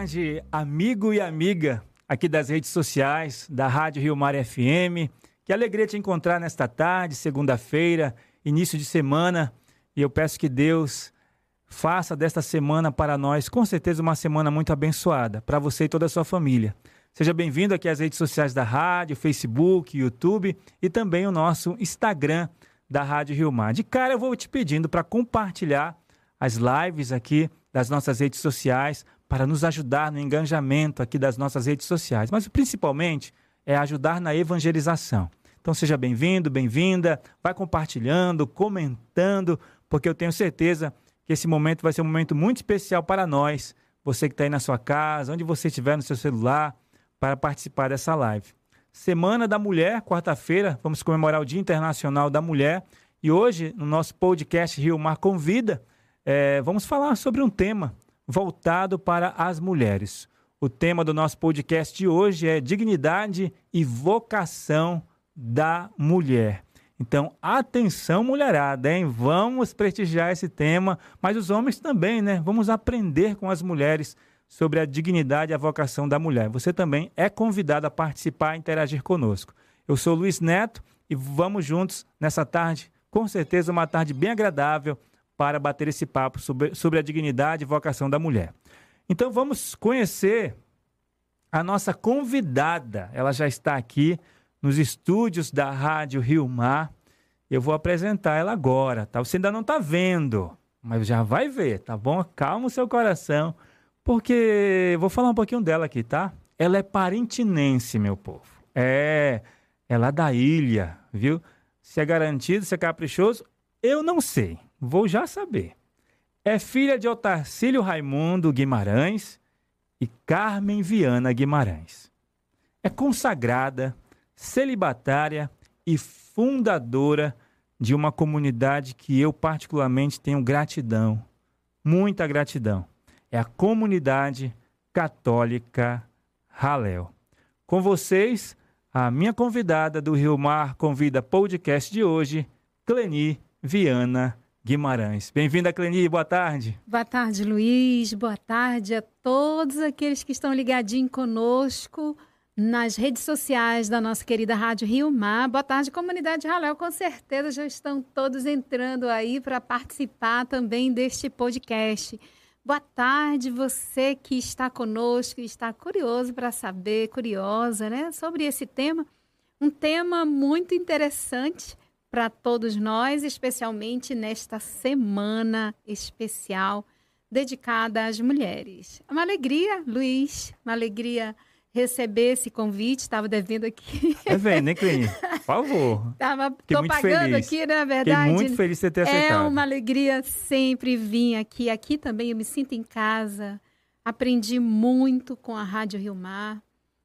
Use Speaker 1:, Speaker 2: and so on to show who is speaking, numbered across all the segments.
Speaker 1: tarde, amigo e amiga aqui das redes sociais, da Rádio Rio Mar FM. Que alegria te encontrar nesta tarde, segunda-feira, início de semana. E eu peço que Deus faça desta semana para nós, com certeza, uma semana muito abençoada, para você e toda a sua família. Seja bem-vindo aqui às redes sociais da rádio, Facebook, YouTube e também o nosso Instagram da Rádio Rio Mar. De cara, eu vou te pedindo para compartilhar as lives aqui das nossas redes sociais, para nos ajudar no engajamento aqui das nossas redes sociais, mas principalmente é ajudar na evangelização. Então seja bem-vindo, bem-vinda, vai compartilhando, comentando, porque eu tenho certeza que esse momento vai ser um momento muito especial para nós, você que está aí na sua casa, onde você estiver no seu celular, para participar dessa live. Semana da Mulher, quarta-feira, vamos comemorar o Dia Internacional da Mulher. E hoje, no nosso podcast Rio Mar Convida, é, vamos falar sobre um tema voltado para as mulheres. O tema do nosso podcast de hoje é dignidade e vocação da mulher. Então, atenção, mulherada, hein? Vamos prestigiar esse tema, mas os homens também, né? Vamos aprender com as mulheres sobre a dignidade e a vocação da mulher. Você também é convidado a participar e interagir conosco. Eu sou Luiz Neto e vamos juntos nessa tarde, com certeza uma tarde bem agradável, para bater esse papo sobre, sobre a dignidade e vocação da mulher. Então vamos conhecer a nossa convidada. Ela já está aqui nos estúdios da Rádio Rio Mar. Eu vou apresentar ela agora, tá? Você ainda não está vendo, mas já vai ver, tá bom? Calma o seu coração, porque vou falar um pouquinho dela aqui, tá? Ela é parintinense, meu povo. É, ela é da ilha, viu? Se é garantido, se é caprichoso, eu não sei. Vou já saber. É filha de Otacílio Raimundo Guimarães e Carmen Viana Guimarães. É consagrada, celibatária e fundadora de uma comunidade que eu particularmente tenho gratidão, muita gratidão. É a comunidade católica Raléu. Com vocês, a minha convidada do Rio Mar Convida Podcast de hoje, Cleni Viana Guimarães. Bem-vinda, Cleni, boa tarde.
Speaker 2: Boa tarde, Luiz. Boa tarde a todos aqueles que estão ligadinhos conosco nas redes sociais da nossa querida Rádio Rio Mar. Boa tarde, comunidade Raléu. Com certeza já estão todos entrando aí para participar também deste podcast. Boa tarde, você que está conosco e está curioso para saber, curiosa, né, sobre esse tema. Um tema muito interessante para todos nós, especialmente nesta semana especial dedicada às mulheres. É uma alegria, Luiz, uma alegria receber esse convite, estava devendo aqui.
Speaker 1: É vem, né, Cleni? Por favor.
Speaker 2: Tava, tô pagando feliz. aqui, na verdade.
Speaker 1: Fiquei muito feliz de você ter aceitado.
Speaker 2: É uma alegria sempre vir aqui. Aqui também eu me sinto em casa. Aprendi muito com a Rádio Rio Mar,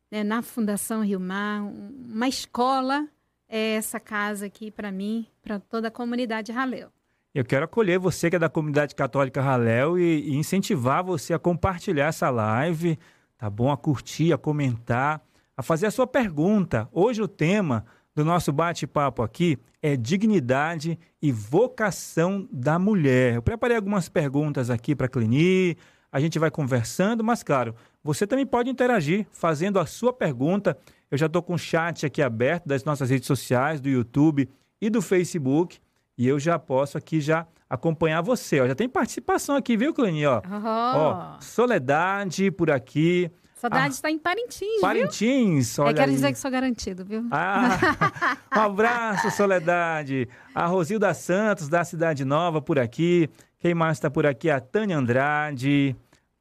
Speaker 2: né, na Fundação Rio Mar, uma escola é essa casa aqui para mim, para toda a comunidade Raléu.
Speaker 1: Eu quero acolher você que é da comunidade católica Raléu e, e, incentivar você a compartilhar essa live, tá bom? A curtir, a comentar, a fazer a sua pergunta. Hoje o tema do nosso bate-papo aqui é dignidade e vocação da mulher. Eu preparei algumas perguntas aqui para a Cleni, a gente vai conversando, mas claro, você também pode interagir fazendo a sua pergunta eu já estou com o chat aqui aberto das nossas redes sociais, do YouTube e do Facebook. E eu já posso aqui já acompanhar você. Ó, já tem participação aqui, viu, Cleni? Ó, oh. ó, Soledade por aqui.
Speaker 2: Soledade está ah, em Parintins,
Speaker 1: Parintins,
Speaker 2: olha Eu quero aí. dizer que sou garantido, viu?
Speaker 1: Ah, um abraço, Soledade. A Rosilda Santos, da Cidade Nova, por aqui. Quem mais está por aqui? A Tânia Andrade.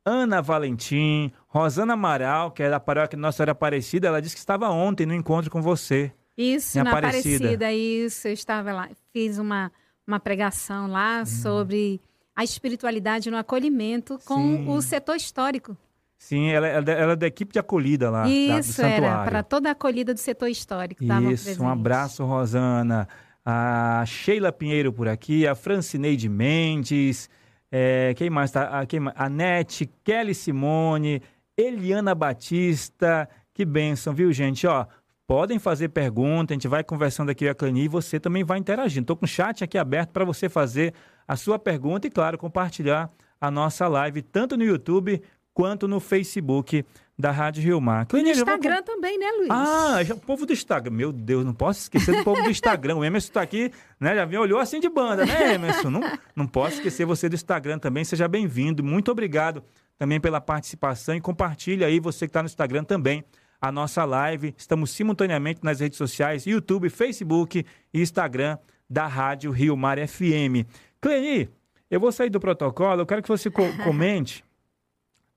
Speaker 1: Ana Valentim, Rosana Amaral, que é da paróquia Nossa Senhora Aparecida, ela disse que estava ontem no encontro com você.
Speaker 2: Isso, na Aparecida. Aparecida, isso. Eu estava lá, fiz uma, uma pregação lá hum. sobre a espiritualidade no acolhimento com Sim. o setor histórico.
Speaker 1: Sim, ela, ela, ela é da equipe de acolhida lá.
Speaker 2: Isso, da, era para toda a acolhida do setor histórico.
Speaker 1: Isso, um abraço, Rosana. A Sheila Pinheiro por aqui, a Francineide Mendes. É, quem mais tá? A, quem, a Nete, Kelly Simone, Eliana Batista. Que bênção, viu, gente? Ó, podem fazer pergunta, a gente vai conversando aqui com a Cleni e você também vai interagindo. Estou com o chat aqui aberto para você fazer a sua pergunta e, claro, compartilhar a nossa live tanto no YouTube quanto no Facebook da Rádio Rio Mar.
Speaker 2: No Instagram vou... também, né, Luiz?
Speaker 1: Ah, já, o povo do Instagram. Meu Deus, não posso esquecer do povo do Instagram. O Emerson está aqui, né? Já me olhou assim de banda, né, Emerson? Não, não posso esquecer você do Instagram também. Seja bem-vindo. Muito obrigado também pela participação e compartilhe aí, você que está no Instagram também, a nossa live. Estamos simultaneamente nas redes sociais, YouTube, Facebook e Instagram da Rádio Rio Mar FM. Cleni, eu vou sair do protocolo, eu quero que você co comente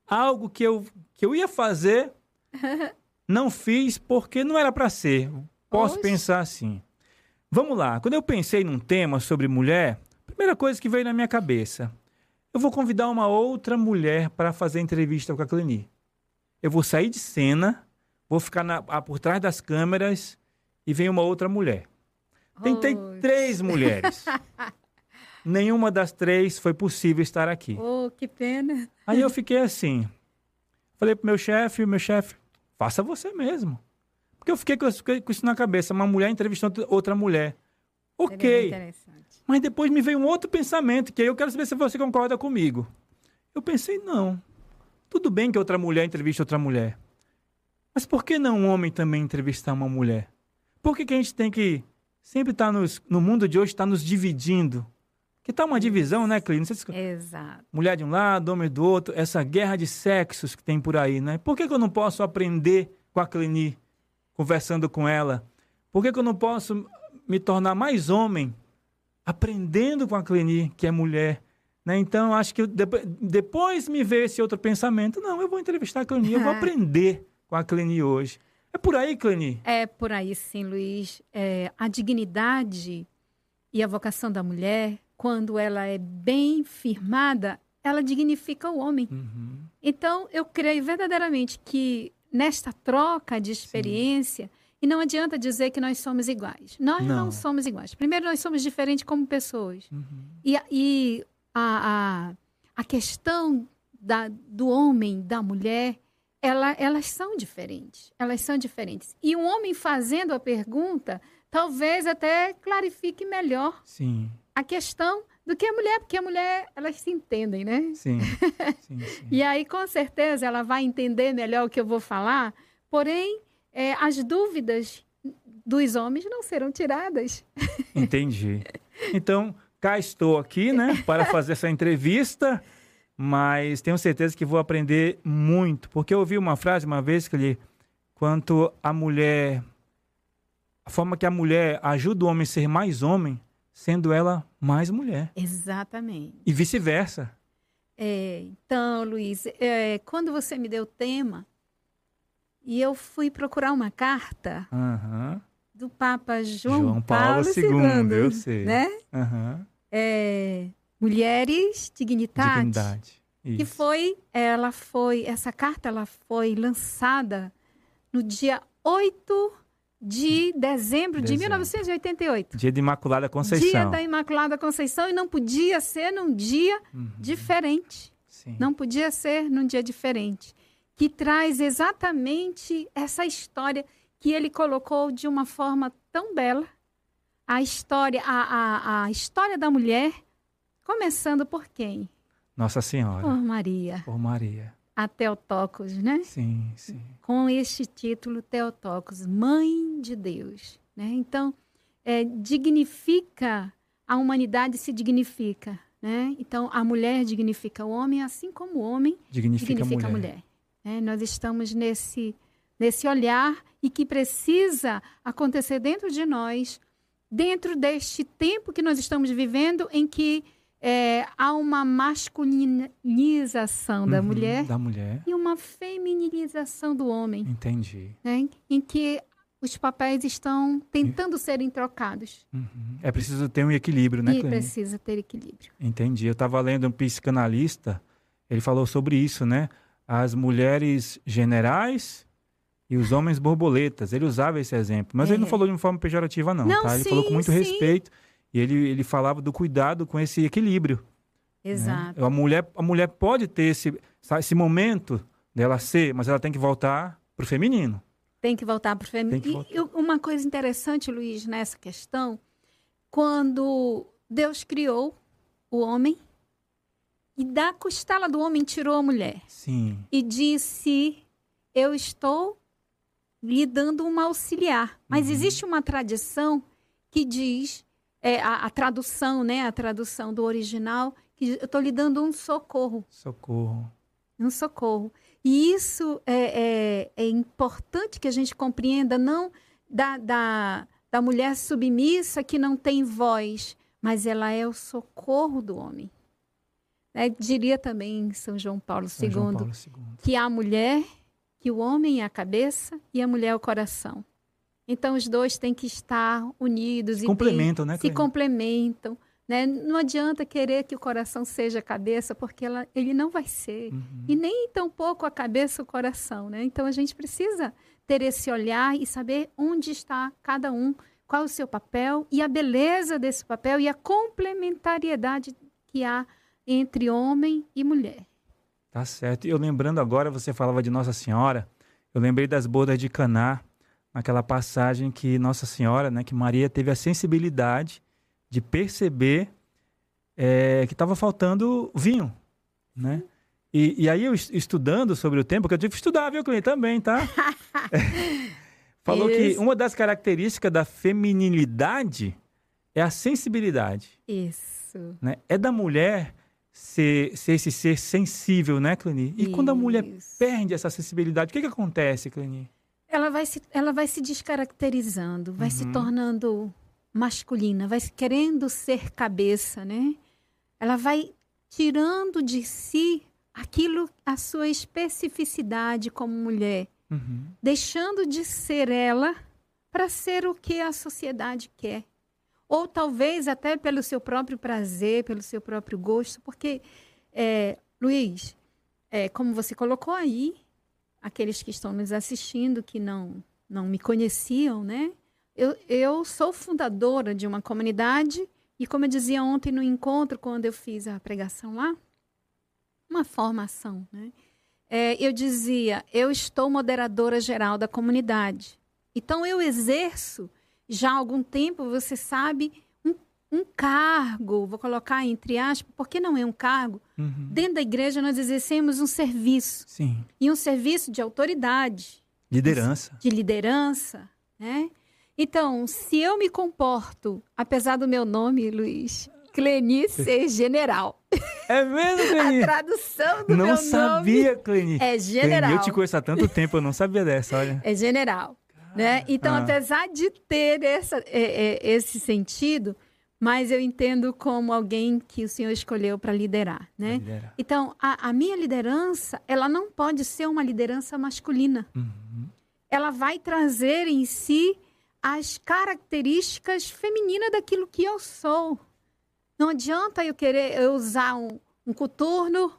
Speaker 1: algo que eu, que eu ia fazer, não fiz porque não era para ser. Posso Oxe. pensar assim. Vamos lá, quando eu pensei num tema sobre mulher, a primeira coisa que veio na minha cabeça, eu vou convidar uma outra mulher para fazer entrevista com a Cleni. Eu vou sair de cena, vou ficar na, por trás das câmeras e vem uma outra mulher. Tentei oh. três mulheres. Nenhuma das três foi possível estar aqui.
Speaker 2: Oh, que pena.
Speaker 1: Aí eu fiquei assim. Falei pro meu chefe, meu chefe, faça você mesmo. Porque eu fiquei com, com isso na cabeça, uma mulher entrevistando outra mulher. Ok. Mas depois me veio um outro pensamento, que aí eu quero saber se você concorda comigo. Eu pensei, não. Tudo bem que outra mulher entrevista outra mulher. Mas por que não um homem também entrevistar uma mulher? Por que, que a gente tem que sempre estar tá nos, no mundo de hoje, estar tá nos dividindo? Que tá uma divisão, né, Clínio? Se...
Speaker 2: Exato.
Speaker 1: Mulher de um lado, homem do outro, essa guerra de sexos que tem por aí, né? Por que, que eu não posso aprender com a Clini, conversando com ela? Por que, que eu não posso me tornar mais homem, aprendendo com a Clini, que é mulher? Né? Então, acho que depois me veio esse outro pensamento. Não, eu vou entrevistar a Cleni, eu vou aprender com a Cleni hoje. É por aí, Cleni?
Speaker 2: É por aí, sim, Luiz. É, a dignidade e a vocação da mulher quando ela é bem firmada, ela dignifica o homem. Uhum. Então, eu creio verdadeiramente que nesta troca de experiência. E não adianta dizer que nós somos iguais. Nós não, não somos iguais. Primeiro, nós somos diferentes como pessoas. Uhum. E, e a, a, a questão da, do homem, da mulher, ela, elas são diferentes. Elas são diferentes. E um homem fazendo a pergunta, talvez até clarifique melhor.
Speaker 1: Sim
Speaker 2: a questão do que a mulher, porque a mulher, elas se entendem, né?
Speaker 1: Sim. sim, sim.
Speaker 2: e aí, com certeza, ela vai entender melhor o que eu vou falar, porém, é, as dúvidas dos homens não serão tiradas.
Speaker 1: Entendi. Então, cá estou aqui, né, para fazer essa entrevista, mas tenho certeza que vou aprender muito, porque eu ouvi uma frase uma vez que ele, quanto a mulher, a forma que a mulher ajuda o homem a ser mais homem, sendo ela mais mulher.
Speaker 2: Exatamente.
Speaker 1: E vice-versa.
Speaker 2: É, então, Luiz, é, quando você me deu o tema, e eu fui procurar uma carta
Speaker 1: uhum.
Speaker 2: do Papa João, João Paulo, Paulo II,
Speaker 1: eu sei.
Speaker 2: Né?
Speaker 1: Uhum.
Speaker 2: É, Mulheres Dignidade.
Speaker 1: Dignidade.
Speaker 2: Isso. Que foi, ela foi, essa carta ela foi lançada no dia 8 de dezembro, dezembro, de 1988.
Speaker 1: Dia de Imaculada Conceição.
Speaker 2: Dia da Imaculada Conceição e não podia ser num dia uhum. diferente.
Speaker 1: Sim.
Speaker 2: Não podia ser num dia diferente. Que traz exatamente essa história que ele colocou de uma forma tão bela. A história, a, a, a história da mulher, começando por quem?
Speaker 1: Nossa Senhora.
Speaker 2: Por Maria.
Speaker 1: Por Maria
Speaker 2: a Teotocos, né?
Speaker 1: Sim, sim.
Speaker 2: Com este título Teotocos, Mãe de Deus. Né? Então, é, dignifica, a humanidade se dignifica. Né? Então, a mulher dignifica o homem, assim como o homem
Speaker 1: dignifica, dignifica
Speaker 2: a mulher. A mulher né? Nós estamos nesse, nesse olhar e que precisa acontecer dentro de nós, dentro deste tempo que nós estamos vivendo, em que é, há uma masculinização uhum, da, mulher
Speaker 1: da mulher
Speaker 2: e uma femininização do homem.
Speaker 1: Entendi.
Speaker 2: Né? Em que os papéis estão tentando e... serem trocados.
Speaker 1: Uhum. É preciso ter um equilíbrio, né,
Speaker 2: E precisa ter equilíbrio.
Speaker 1: Entendi. Eu estava lendo um psicanalista, ele falou sobre isso, né? As mulheres generais e os homens borboletas. Ele usava esse exemplo. Mas é. ele não falou de uma forma pejorativa, não,
Speaker 2: não
Speaker 1: tá? Ele
Speaker 2: sim,
Speaker 1: falou com muito
Speaker 2: sim.
Speaker 1: respeito. E ele, ele falava do cuidado com esse equilíbrio.
Speaker 2: Né? Exato.
Speaker 1: Né? A, mulher, a mulher pode ter esse, esse momento dela ser, mas ela tem que voltar para o feminino.
Speaker 2: Tem que voltar para o feminino. E, uma coisa interessante, Luiz, nessa questão, quando Deus criou o homem, e da costela do homem tirou a mulher.
Speaker 1: Sim.
Speaker 2: E disse: Eu estou lhe dando uma auxiliar. Mas
Speaker 1: uhum.
Speaker 2: existe uma tradição que diz, é, a, a, tradução, né? A tradução do original, que eu estou lhe dando um socorro.
Speaker 1: Socorro.
Speaker 2: Um socorro. E isso é, é, é importante que a gente compreenda, não da, da, da mulher submissa que não tem voz, mas ela é o socorro do homem. É, diria também São João Paulo São II, João Paulo II que a mulher, que o homem é a cabeça e a mulher é o coração. Então os dois têm que estar unidos.
Speaker 1: Se complementam, né?
Speaker 2: Se complementam. Né? Não adianta querer que o coração seja a cabeça, porque ela, ele não vai ser. Uhum. E nem tampouco a cabeça o coração. Né? Então a gente precisa ter esse olhar e saber onde está cada um, qual o seu papel e a beleza desse papel e a complementariedade que há entre homem e mulher.
Speaker 1: Tá certo. Eu lembrando agora, você falava de Nossa Senhora, eu lembrei das bodas de Caná, naquela passagem que Nossa Senhora, né, que Maria teve a sensibilidade de perceber é, que estava faltando vinho, né? E, e, aí eu estudando sobre o tempo, porque eu tive que estudar, viu, Cleide, também, tá? falou Isso. que uma das características da feminilidade é a sensibilidade.
Speaker 2: Isso.
Speaker 1: Né? É da mulher ser, ser esse ser sensível, né, Cleni? E Isso. quando a mulher perde essa sensibilidade, o que, que acontece, Cleni?
Speaker 2: Ela vai se, ela vai se descaracterizando, vai uhum. se tornando masculina, vai querendo ser cabeça, né? Ela vai tirando de si aquilo, a sua especificidade como mulher, uhum. deixando de ser ela para ser o que a sociedade quer. Ou talvez até pelo seu próprio prazer, pelo seu próprio gosto, porque, é, Luiz, é, como você colocou aí, aqueles que estão nos assistindo que não, não me conheciam, né? Eu, eu sou fundadora de uma comunidade e, como eu dizia ontem no encontro, quando eu fiz a pregação lá, uma formação, né? É, eu dizia, eu estou moderadora geral da comunidade. Então, eu exerço já há algum tempo, você sabe, um, um cargo, vou colocar entre aspas, porque não é um cargo. Uhum. Dentro da igreja, nós exercemos um serviço.
Speaker 1: Sim.
Speaker 2: E um serviço de autoridade.
Speaker 1: Liderança.
Speaker 2: De liderança, né? Então, se eu me comporto, apesar do meu nome, Luiz, Cleni ser general.
Speaker 1: É mesmo, Cleni?
Speaker 2: A tradução do
Speaker 1: não
Speaker 2: meu
Speaker 1: sabia,
Speaker 2: nome
Speaker 1: Cleni.
Speaker 2: é general. Cleni,
Speaker 1: eu te conheço há tanto tempo, eu não sabia dessa, olha.
Speaker 2: É general. Né? Então, ah. apesar de ter essa, é, é, esse sentido, mas eu entendo como alguém que o Senhor escolheu para liderar, né? Liderar. Então, a, a, minha liderança, ela não pode ser uma liderança masculina. Uhum. Ela vai trazer em si as características femininas daquilo que eu sou. Não adianta eu querer eu usar um, um coturno,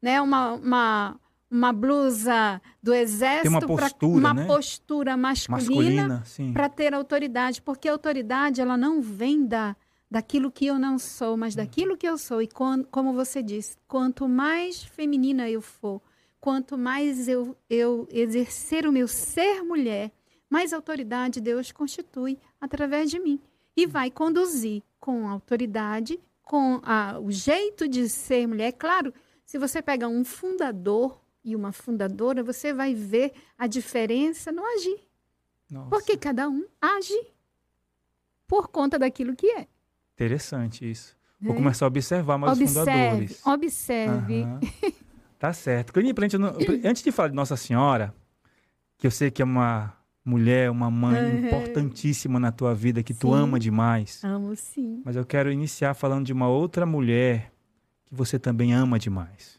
Speaker 2: né, uma, uma, uma blusa do exército,
Speaker 1: uma postura,
Speaker 2: uma
Speaker 1: né?
Speaker 2: postura masculina, para ter autoridade, porque a autoridade ela não vem da daquilo que eu não sou, mas daquilo que eu sou. E quando, como você disse, quanto mais feminina eu for, quanto mais eu, eu exercer o meu ser mulher, mais autoridade Deus constitui através de mim e vai conduzir com autoridade, com a, o jeito de ser mulher. Claro, se você pega um fundador e uma fundadora, você vai ver a diferença no agir. Nossa. Porque cada um age por conta daquilo que é.
Speaker 1: Interessante isso. Vou é. começar a observar mais observe, os fundadores.
Speaker 2: Observe. Uhum.
Speaker 1: tá certo. Antes de falar de Nossa Senhora, que eu sei que é uma mulher, uma mãe uhum. importantíssima na tua vida, que sim. tu ama demais.
Speaker 2: Amo sim.
Speaker 1: Mas eu quero iniciar falando de uma outra mulher que você também ama demais.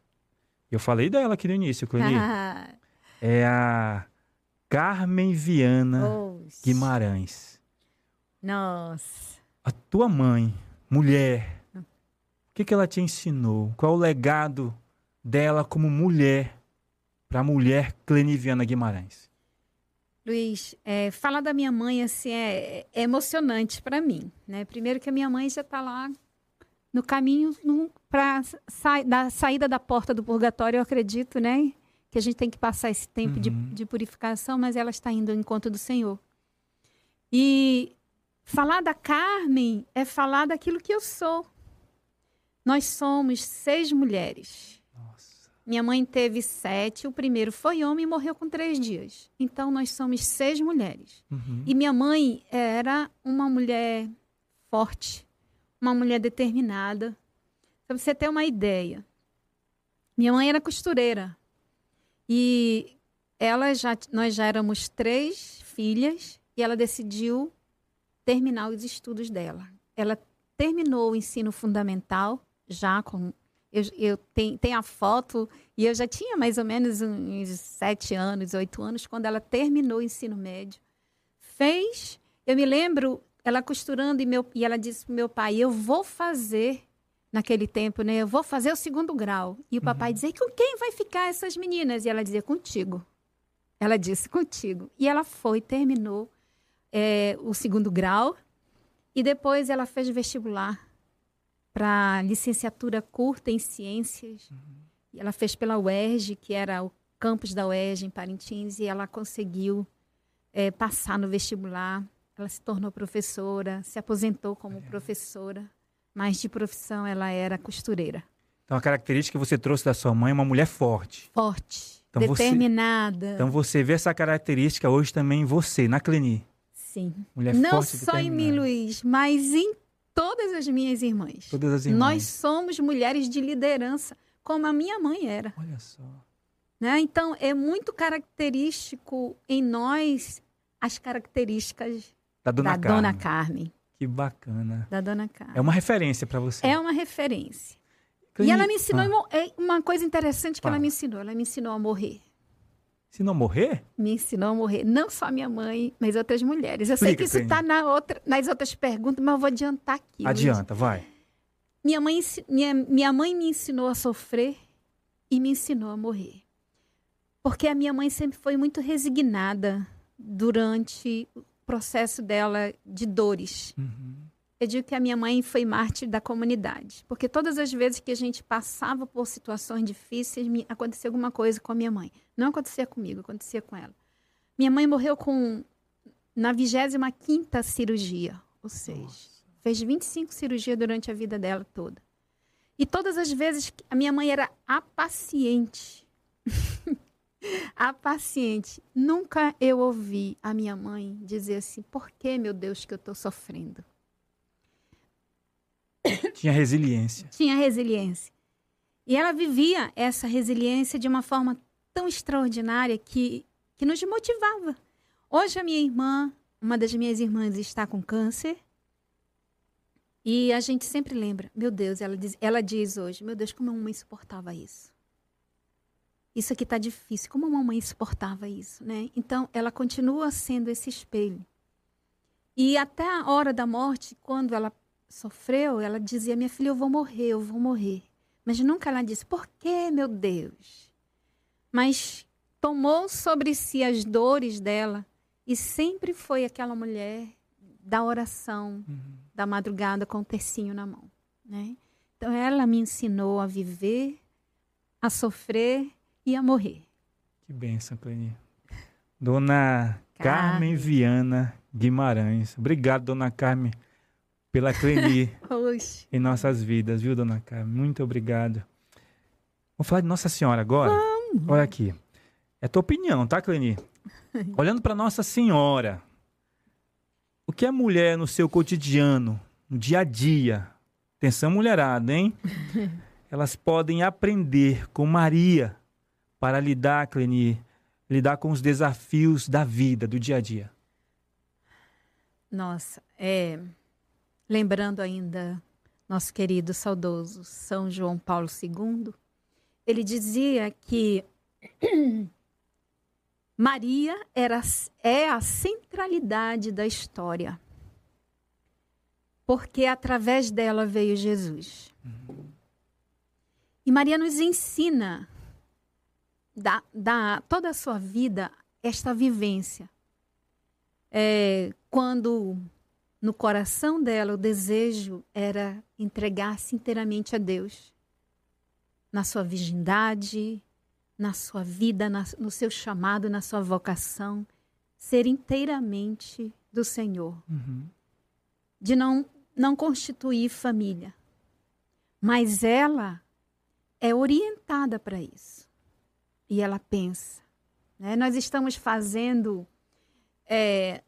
Speaker 1: Eu falei dela aqui no início, Cleni. Ah. É a Carmen Viana Guimarães.
Speaker 2: Nossa.
Speaker 1: A tua mãe, mulher, o que, que ela te ensinou? Qual o legado dela como mulher para a mulher Cleniviana Guimarães?
Speaker 2: Luiz, é, falar da minha mãe assim é, é emocionante para mim, né? Primeiro que a minha mãe já está lá no caminho para sa da saída da porta do purgatório, eu acredito, né? Que a gente tem que passar esse tempo uhum. de, de purificação, mas ela está indo ao encontro do Senhor. E falar da Carmen é falar daquilo que eu sou. Nós somos seis mulheres.
Speaker 1: Nossa.
Speaker 2: Minha mãe teve sete, o primeiro foi homem e morreu com três dias. Então, nós somos seis mulheres.
Speaker 1: Uhum.
Speaker 2: E minha mãe era uma mulher forte, uma mulher determinada. Para você ter uma ideia, minha mãe era costureira. E ela já, nós já éramos três filhas e ela decidiu terminar os estudos dela. Ela terminou o ensino fundamental já com eu, eu tenho, tenho a foto e eu já tinha mais ou menos uns sete anos, oito anos quando ela terminou o ensino médio. Fez, eu me lembro ela costurando e, meu, e ela disse para meu pai: Eu vou fazer, naquele tempo, né? Eu vou fazer o segundo grau. E o papai dizia: Com quem vai ficar essas meninas? E ela dizia: Contigo. Ela disse: Contigo. E ela foi, terminou é, o segundo grau. E depois ela fez vestibular para licenciatura curta em ciências. E ela fez pela UERJ, que era o campus da UERJ em Parintins, e ela conseguiu é, passar no vestibular. Ela se tornou professora, se aposentou como professora, mas de profissão ela era costureira.
Speaker 1: Então a característica que você trouxe da sua mãe é uma mulher forte.
Speaker 2: Forte,
Speaker 1: Então você-
Speaker 2: determinada.
Speaker 1: Então você vê essa característica hoje também em você, na Cleni.
Speaker 2: Sim.
Speaker 1: Mulher
Speaker 2: Não
Speaker 1: forte
Speaker 2: só em mim. Luiz, mas em todas as minhas irmãs.
Speaker 1: Todas as irmãs.
Speaker 2: Nós somos mulheres de liderança, como a minha mãe era.
Speaker 1: Olha só.
Speaker 2: Né? Então, é muito característico em nós as características
Speaker 1: Da dona
Speaker 2: da
Speaker 1: Carmen.
Speaker 2: Dona Carmen.
Speaker 1: Que bacana.
Speaker 2: Da Dona Carmen.
Speaker 1: É uma referência para você.
Speaker 2: É uma referência. E ela me ensinou
Speaker 1: Ah,
Speaker 2: uma coisa interessante que
Speaker 1: Fala.
Speaker 2: ela me ensinou. Ela me ensinou a morrer.
Speaker 1: Se não morrer?
Speaker 2: Me ensinou a morrer. Não só minha mãe, mas outras mulheres. Eu sei
Speaker 1: Explica,
Speaker 2: que isso está na outra, nas outras perguntas, mas eu vou adiantar aqui.
Speaker 1: Adianta, vai.
Speaker 2: Minha mãe, minha, minha mãe me ensinou a sofrer e me ensinou a morrer. Porque a minha mãe sempre foi muito resignada durante processo dela de dores.
Speaker 1: Uhum.
Speaker 2: Eu digo que a minha mãe foi mártir da comunidade. Porque todas as vezes que a gente passava por situações difíceis, me- acontecia alguma coisa com a minha mãe. Não acontecia comigo, acontecia com ela. Minha mãe morreu com na 25ª cirurgia, ou seja, fez 25 cirurgias durante a vida dela toda. E todas as vezes que a minha mãe era a paciente. a paciente. Nunca eu ouvi a minha mãe dizer assim: "Por que, meu Deus, que eu estou sofrendo?"
Speaker 1: Tinha resiliência.
Speaker 2: tinha resiliência. E ela vivia essa resiliência de uma forma tão extraordinária que, que nos motivava. Hoje a minha irmã, uma das minhas irmãs, está com câncer. E a gente sempre lembra, meu Deus, ela diz, ela diz hoje, meu Deus, como a mamãe suportava isso. Isso aqui está difícil, como a mamãe suportava isso, né? Então, ela continua sendo esse espelho. E até a hora da morte, quando ela sofreu, ela dizia: Minha filha, eu vou morrer, eu vou morrer. Mas nunca ela disse: Por que, meu Deus? Mas tomou sobre si as dores dela e sempre foi aquela mulher da oração, da madrugada com o tercinho na mão. Né? Então ela me ensinou a viver, a sofrer e a morrer.
Speaker 1: Que bênção, Cleni. Dona Carmen
Speaker 2: Carmen.
Speaker 1: Viana Guimarães. Obrigado, Dona Carmen, pela Cleni em nossas vidas, viu, Dona Carmen? Muito obrigado. Vamos falar de Nossa Senhora agora? Olha aqui. É tua opinião, tá, Cleni? Olhando para Nossa Senhora, o que a mulher no seu cotidiano, no dia a dia, atenção mulherada, hein? Elas podem aprender com Maria para lidar, Cleni, lidar com os desafios da vida, do dia a dia.
Speaker 2: Nossa, é, lembrando ainda nosso querido saudoso São João Paulo II, ele dizia que Maria era, é a centralidade da história, porque através dela veio Jesus. E Maria nos ensina, da, da toda a sua vida, esta vivência é, quando no coração dela o desejo era entregar-se inteiramente a Deus, na sua virgindade, na sua vida, na- no seu chamado, na sua vocação, ser inteiramente do Senhor, de não não constituir família. Mas ela é orientada para isso. E ela pensa. Né? Nós estamos fazendo. É,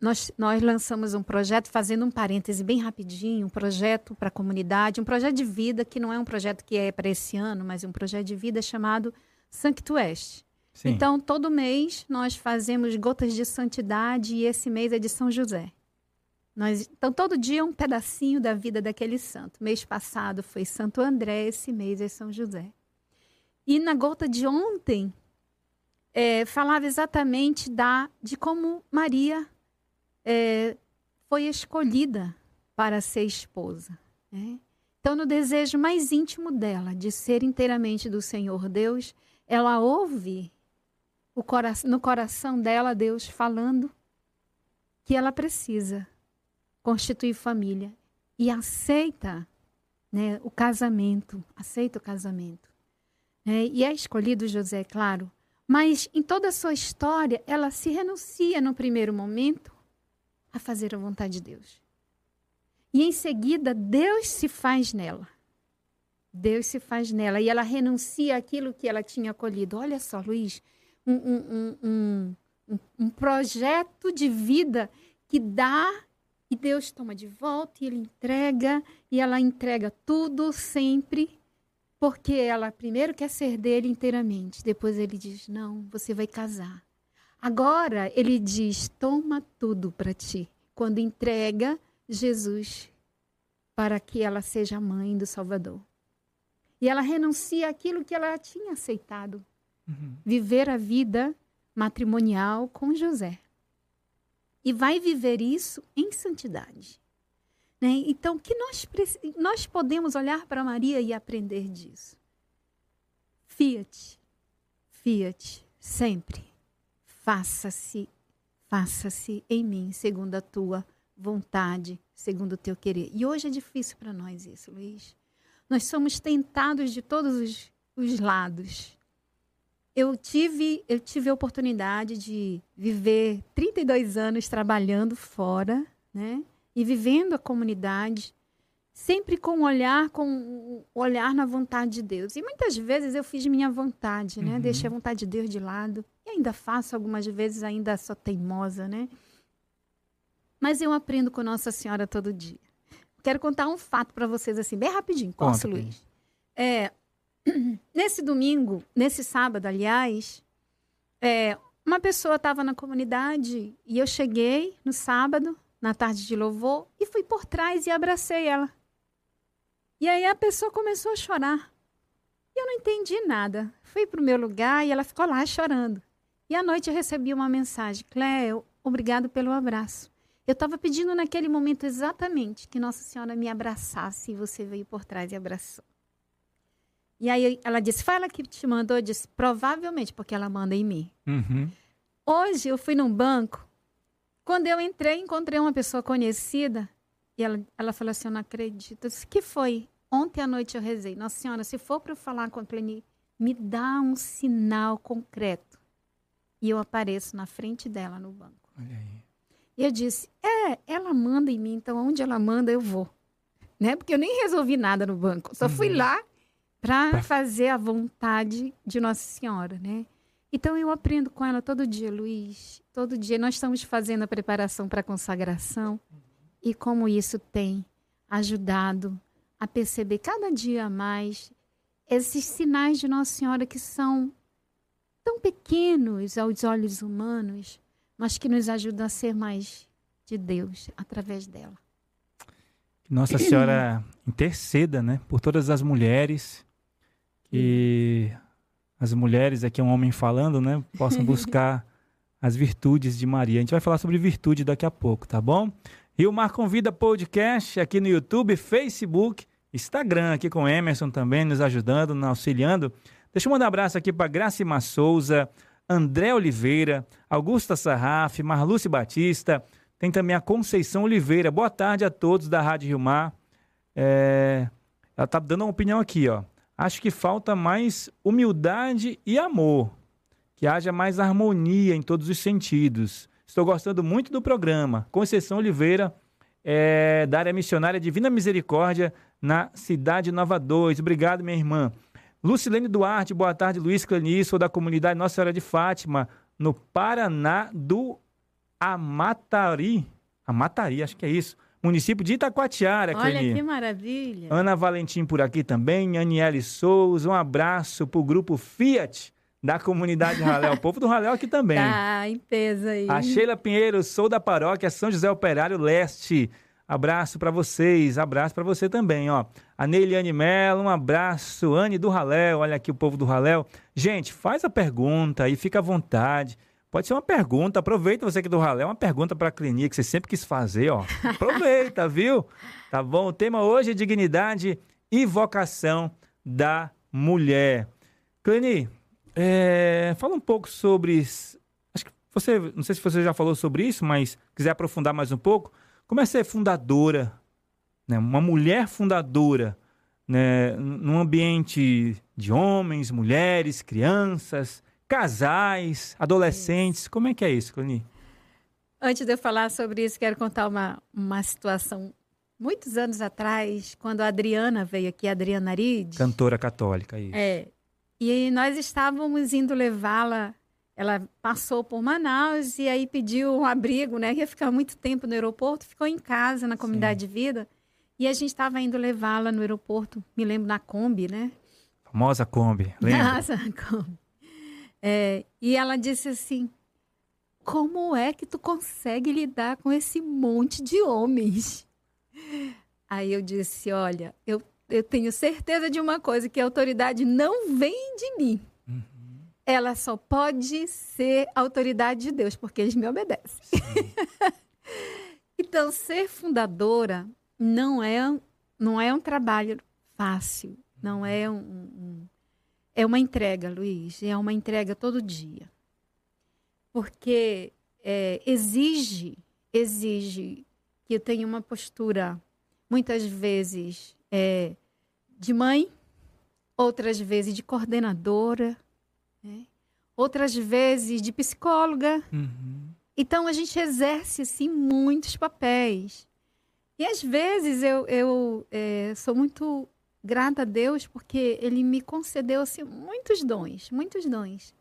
Speaker 2: nós, nós lançamos um projeto, fazendo um parêntese bem rapidinho, um projeto para a comunidade, um projeto de vida que não é um projeto que é para esse ano, mas um projeto de vida chamado Sanctueste. Sim. Então, todo mês nós fazemos gotas de santidade e esse mês é de São José. Nós, então, todo dia um pedacinho da vida daquele santo. Mês passado foi Santo André, esse mês é São José. E na gota de ontem, é, falava exatamente da, de como Maria é, foi escolhida para ser esposa. Né? Então, no desejo mais íntimo dela, de ser inteiramente do Senhor Deus, ela ouve cora no coração dela Deus falando que ela precisa constituir família e aceita né, o casamento, aceita o casamento. É, e é escolhido José, claro, mas em toda a sua história, ela se renuncia no primeiro momento a fazer a vontade de Deus. E em seguida, Deus se faz nela. Deus se faz nela e ela renuncia àquilo que ela tinha acolhido. Olha só, Luiz, um, um, um, um, projeto de vida que dá e Deus toma de volta e ele entrega, e ela entrega tudo sempre, porque ela primeiro quer ser dele inteiramente. Depois ele diz: Não, você vai casar. Agora ele diz: Toma tudo para ti. Quando entrega Jesus para que ela seja a mãe do Salvador. E ela renuncia aquilo que ela tinha aceitado. Uhum. Viver a vida matrimonial com José e vai viver isso em santidade. Né? Então, que nós, nós podemos olhar para Maria e aprender disso? Fiat, fiat, sempre. Faça-se, faça-se em mim, segundo a tua vontade, segundo o teu querer. E hoje é difícil para nós isso, Luiz. Nós somos tentados de todos os, os lados eu tive, eu tive a oportunidade de viver 32 anos trabalhando fora, né? E vivendo a comunidade, sempre com um olhar, com um olhar na vontade de Deus. E muitas vezes eu fiz minha vontade, né? Uhum. Deixei a vontade de Deus de lado. E ainda faço algumas vezes, ainda sou teimosa, né? Mas eu aprendo com Nossa Senhora todo dia. Quero contar um fato para vocês, assim, bem rapidinho. Posso, Conta, Luiz? É, Nesse domingo, nesse sábado, aliás, é, uma pessoa estava na comunidade e eu cheguei no sábado, na tarde de louvor, e fui por trás e abracei ela. E aí a pessoa começou a chorar. E eu não entendi nada. Fui para o meu lugar e ela ficou lá chorando. E à noite eu recebi uma mensagem: Cléo, obrigado pelo abraço. Eu estava pedindo naquele momento exatamente que Nossa Senhora me abraçasse e você veio por trás e abraçou. E aí ela disse: Fala que te mandou. Eu disse: Provavelmente, porque ela manda em mim. Uhum. Hoje eu fui num banco. Quando eu entrei, encontrei uma pessoa conhecida. E ela, ela falou assim: Eu não acredito. Eu disse: Que foi? Ontem à noite eu rezei. Nossa Senhora, se for para eu falar com a Cleni, me dá um sinal concreto. E eu apareço na frente dela no banco. Olha aí. E eu disse: É, ela manda em mim, então onde ela manda eu vou. Né? Porque eu nem resolvi nada no banco. Só fui uhum. lá para fazer a vontade de Nossa Senhora, né? Então eu aprendo com ela todo dia, Luiz. Todo dia nós estamos fazendo a preparação para a consagração e como isso tem ajudado a perceber cada dia mais esses sinais de Nossa Senhora que são tão pequenos aos olhos humanos, mas que nos ajudam a ser mais de Deus através dela.
Speaker 1: Que Nossa Senhora interceda, né, por todas as mulheres que as mulheres, aqui é um homem falando, né, possam buscar as virtudes de Maria. A gente vai falar sobre virtude daqui a pouco, tá bom? E o Mar Convida Podcast aqui no YouTube, Facebook, Instagram, aqui com Emerson também nos ajudando, nos auxiliando. Deixa eu mandar um abraço aqui para Gracima Souza, André Oliveira, Augusta Sarraf, Marluce Batista, tem também a Conceição Oliveira. Boa tarde a todos da Rádio Rio Mar. É... Ela tá dando uma opinião aqui, ó acho que falta mais humildade e amor, que haja mais harmonia em todos os sentidos. Estou gostando muito do programa. Conceição Oliveira é, da área missionária Divina Misericórdia, na cidade Nova 2. Obrigado, minha irmã. Lucilene Duarte, boa tarde. Luiz Clanis, sou da comunidade Nossa Senhora de Fátima, no Paraná do Amatari. Amatari, acho que é isso. Município de Itacoatiara,
Speaker 2: Olha que maravilha.
Speaker 1: Ana Valentim por aqui também, Aniele Souza, um abraço pro grupo Fiat da comunidade Ralé, o povo do Ralé aqui também.
Speaker 2: Tá em peso aí.
Speaker 1: A Sheila Pinheiro, sou da paróquia São José Operário Leste. Abraço para vocês, abraço para você também, ó. A Neiliane Mello, um abraço. Anne do Raléu, olha aqui o povo do Raléu. Gente, faz a pergunta aí, fica à vontade. Pode ser uma pergunta, aproveita você aqui do Raléu, uma pergunta para a clínica que você sempre quis fazer, ó. Aproveita, viu? Tá bom? O tema hoje é dignidade e vocação da mulher. Cleni, é, fala um pouco sobre. Acho que você. Não sei se você já falou sobre isso, mas quiser aprofundar mais um pouco. Como é ser fundadora, né, uma mulher fundadora, né, num ambiente de homens, mulheres, crianças, casais, adolescentes. Como é que é isso, Cleni?
Speaker 2: Antes de eu falar sobre isso, quero contar uma, uma situação. Muitos anos atrás, quando a Adriana veio aqui, a Adriana Arid.
Speaker 1: Cantora católica, isso.
Speaker 2: É. E nós estávamos indo levá-la. Ela passou por Manaus e aí pediu um abrigo, né? Ia ficar muito tempo no aeroporto, ficou em casa, na comunidade Sim. de vida. E a gente estava indo levá-la no aeroporto, me lembro, na Kombi, né?
Speaker 1: Famosa Kombi, lembra?
Speaker 2: Nossa, Kombi. É, e ela disse assim: Como é que tu consegue lidar com esse monte de homens? Aí eu disse: Olha, eu eu tenho certeza de uma coisa, que a autoridade não vem de mim. Uhum. Ela só pode ser autoridade de Deus, porque eles me obedecem. então, ser fundadora não é, não é um trabalho fácil, não é um, um, é uma entrega, Luiz, é uma entrega todo dia. Porque é, exige, exige que eu tenha uma postura, muitas vezes, é, de mãe, outras vezes de coordenadora, né? outras vezes de psicóloga. Uhum. Então a gente exerce assim muitos papéis. E às vezes eu, eu é, sou muito grata a Deus porque Ele me concedeu assim, muitos dons, muitos dons.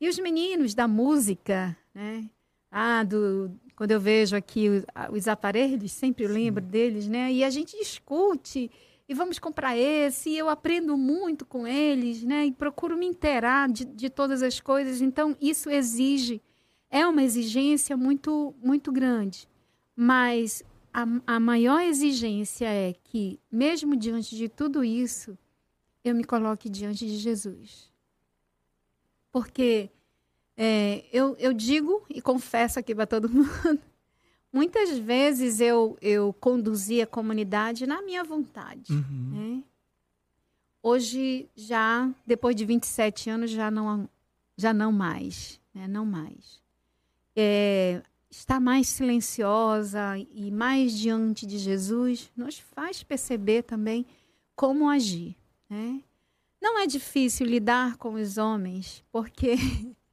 Speaker 2: E os meninos da música, né? Ah, do, quando eu vejo aqui os, os aparelhos, sempre lembro deles, né? E a gente discute e vamos comprar esse, e eu aprendo muito com eles, né? E procuro me inteirar de, de todas as coisas. Então, isso exige, é uma exigência muito, muito grande. Mas a, a maior exigência é que, mesmo diante de tudo isso, eu me coloque diante de Jesus. Porque é, eu, eu digo e confesso aqui para todo mundo Muitas vezes eu, eu conduzia a comunidade na minha vontade. Uhum. Né? Hoje, já, depois de 27 anos, já não, já não mais. Né? Não mais. É, estar mais silenciosa e mais diante de Jesus nos faz perceber também como agir. Né? Não é difícil lidar com os homens, porque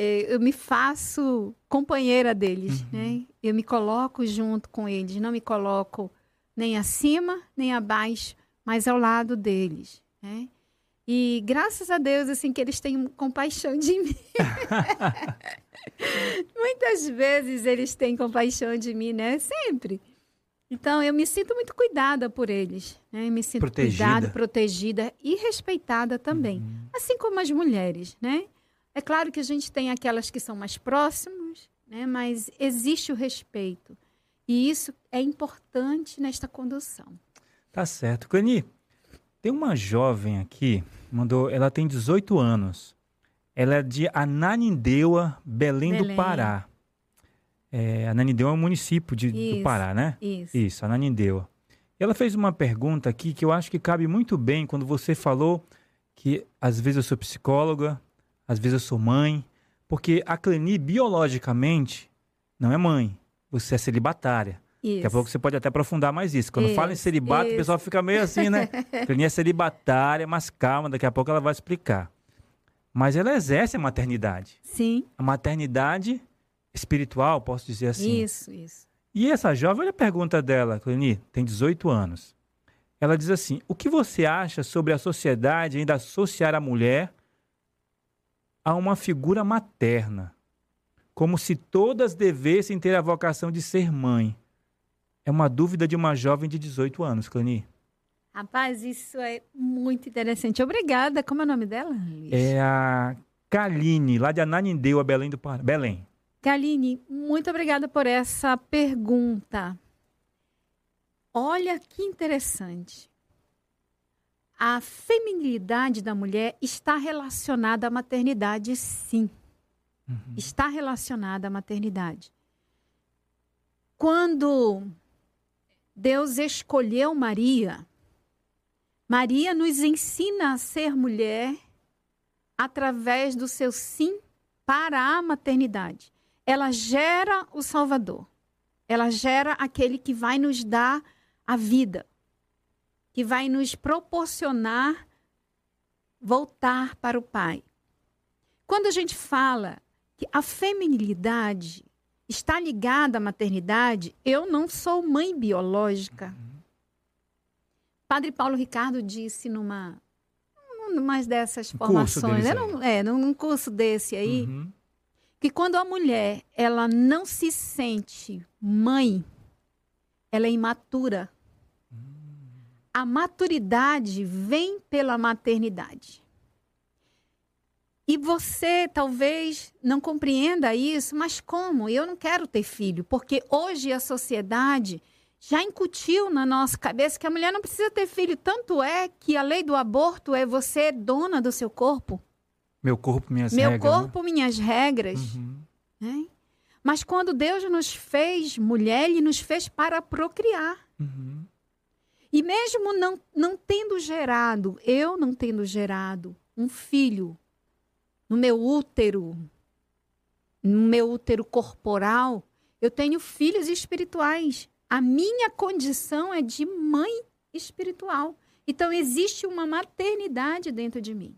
Speaker 2: É, eu me faço companheira deles, uhum. né? Eu me coloco junto com eles, não me coloco nem acima nem abaixo, mas ao lado deles, né? E graças a Deus, assim, que eles têm compaixão de mim. Muitas vezes eles têm compaixão de mim, né? Sempre. Então, eu me sinto muito cuidada por eles. Né? Eu me sinto protegida. cuidada, protegida e respeitada também. Uhum. Assim como as mulheres, né? É claro que a gente tem aquelas que são mais próximas, né? mas existe o respeito. E isso é importante nesta condução.
Speaker 1: Tá certo. Cani, tem uma jovem aqui, mandou, ela tem 18 anos. Ela é de Ananindeua, Belém, Belém. do Pará. É, Ananindeua é um município de, isso, do Pará, né?
Speaker 2: Isso.
Speaker 1: Isso, Ananindeua. Ela fez uma pergunta aqui que eu acho que cabe muito bem quando você falou que às vezes eu sou psicóloga, às vezes eu sou mãe, porque a Cleni, biologicamente, não é mãe. Você é celibatária. Isso. Daqui a pouco você pode até aprofundar mais isso. Quando isso, fala em celibato, isso. o pessoal fica meio assim, né? Cleni é celibatária, mas calma, daqui a pouco ela vai explicar. Mas ela exerce a maternidade.
Speaker 2: Sim.
Speaker 1: A maternidade espiritual, posso dizer assim.
Speaker 2: Isso, isso.
Speaker 1: E essa jovem, olha a pergunta dela, Cleni, tem 18 anos. Ela diz assim: O que você acha sobre a sociedade ainda associar a mulher a uma figura materna? Como se todas devessem ter a vocação de ser mãe. É uma dúvida de uma jovem de 18 anos, Cleni.
Speaker 2: Rapaz, isso é muito interessante. Obrigada. Como é o nome dela?
Speaker 1: É a Kaline, lá de Ananindeu, a Belém do Pará. Belém.
Speaker 2: Kaline, muito obrigada por essa pergunta. Olha que interessante. A feminilidade da mulher está relacionada à maternidade, sim. Uhum. Está relacionada à maternidade. Quando Deus escolheu Maria, Maria nos ensina a ser mulher através do seu sim para a maternidade. Ela gera o Salvador. Ela gera aquele que vai nos dar a vida, que vai nos proporcionar voltar para o Pai. Quando a gente fala que a feminilidade está ligada à maternidade, eu não sou mãe biológica. Uhum. Padre Paulo Ricardo disse numa mais dessas formações, né? Num, é, num curso desse aí, uhum. que quando a mulher ela não se sente mãe, ela é imatura a maturidade vem pela maternidade. E você talvez não compreenda isso, mas como? Eu não quero ter filho, porque hoje a sociedade já incutiu na nossa cabeça que a mulher não precisa ter filho. Tanto é que a lei do aborto é você dona do seu corpo.
Speaker 1: Meu corpo, minhas
Speaker 2: Meu
Speaker 1: regras.
Speaker 2: Meu corpo, né? minhas regras. Uhum. Né? Mas quando Deus nos fez mulher, Ele nos fez para procriar. Uhum. E mesmo não, não tendo gerado, eu não tendo gerado um filho no meu útero, no meu útero corporal, eu tenho filhos espirituais. A minha condição é de mãe espiritual. Então existe uma maternidade dentro de mim.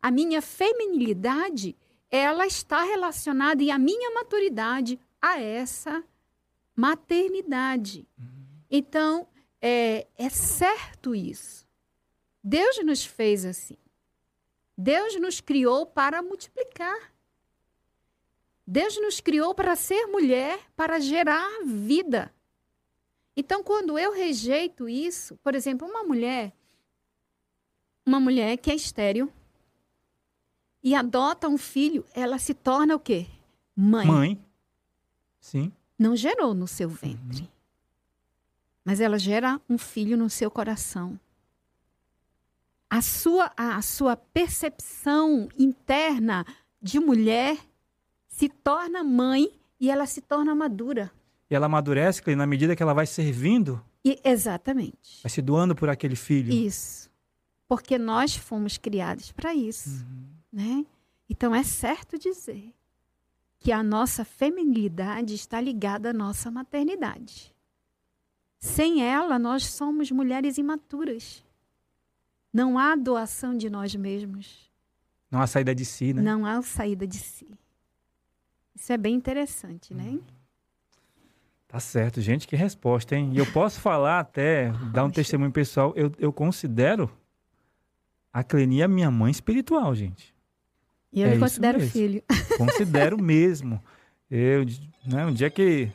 Speaker 2: A minha feminilidade, ela está relacionada e a minha maturidade a essa maternidade. Então, é, é certo isso. Deus nos fez assim. Deus nos criou para multiplicar. Deus nos criou para ser mulher, para gerar vida. Então, quando eu rejeito isso, por exemplo, uma mulher, uma mulher que é estéril e adota um filho, ela se torna o quê? Mãe.
Speaker 1: Mãe. Sim.
Speaker 2: Não gerou no seu ventre. Uhum mas ela gera um filho no seu coração. A sua, a, sua percepção interna de mulher se torna mãe e ela se torna madura.
Speaker 1: E ela amadurece na medida que ela vai servindo.
Speaker 2: E, exatamente.
Speaker 1: Vai se doando por aquele filho.
Speaker 2: Isso. Porque nós fomos criados para isso. Uhum. Né? Então é certo dizer que a nossa feminilidade está ligada à nossa maternidade. Sem ela, nós somos mulheres imaturas. Não há doação de nós mesmos.
Speaker 1: Não há saída de si, né?
Speaker 2: Não há saída de si. Isso é bem interessante, né? Hum.
Speaker 1: Tá certo, gente, que resposta, hein? E eu posso falar até, dar um testemunho pessoal, eu, eu considero a Clenia minha mãe espiritual, gente.
Speaker 2: E eu é considero filho.
Speaker 1: Considero mesmo. Eu, né, um dia que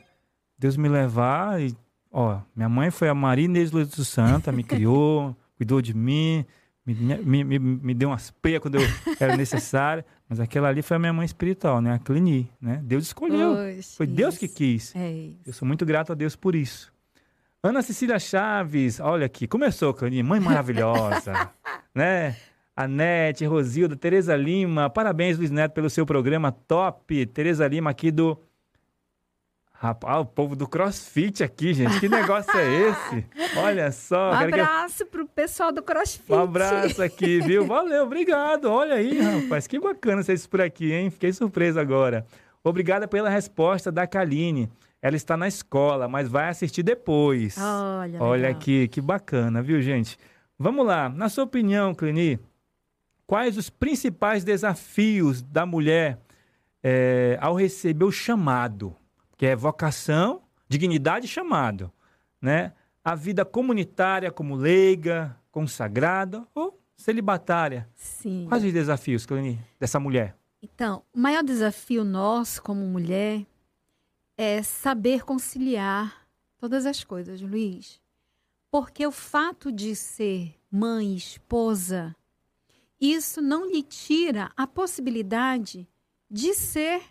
Speaker 1: Deus me levar e Ó, minha mãe foi a Maria Inês Luz do Santa, me criou, cuidou de mim, me, me, me, me deu umas peias quando eu era necessário. Mas aquela ali foi a minha mãe espiritual, né? A Clini, né? Deus escolheu. Oxe, foi Deus que quis. É eu sou muito grato a Deus por isso. Ana Cecília Chaves, olha aqui, começou, Clini, mãe maravilhosa, né? Anete, Rosilda, Tereza Lima, parabéns, Luiz Neto, pelo seu programa top. Tereza Lima aqui do Rapaz, o povo do CrossFit aqui, gente. Que negócio é esse? Olha só.
Speaker 2: Um abraço que... pro pessoal do CrossFit.
Speaker 1: Um abraço aqui, viu? Valeu, obrigado. Olha aí, rapaz. Que bacana vocês por aqui, hein? Fiquei surpreso agora. Obrigada pela resposta da Kaline. Ela está na escola, mas vai assistir depois.
Speaker 2: Olha,
Speaker 1: Olha aqui, que bacana, viu, gente? Vamos lá. Na sua opinião, Clini, quais os principais desafios da mulher é, ao receber o chamado? Que é vocação dignidade e chamado, né? A vida comunitária como leiga, consagrada ou celibatária.
Speaker 2: Sim.
Speaker 1: Quais os desafios, Cleni, dessa mulher?
Speaker 2: Então, o maior desafio nosso como mulher é saber conciliar todas as coisas, Luiz. Porque o fato de ser mãe, esposa, isso não lhe tira a possibilidade de ser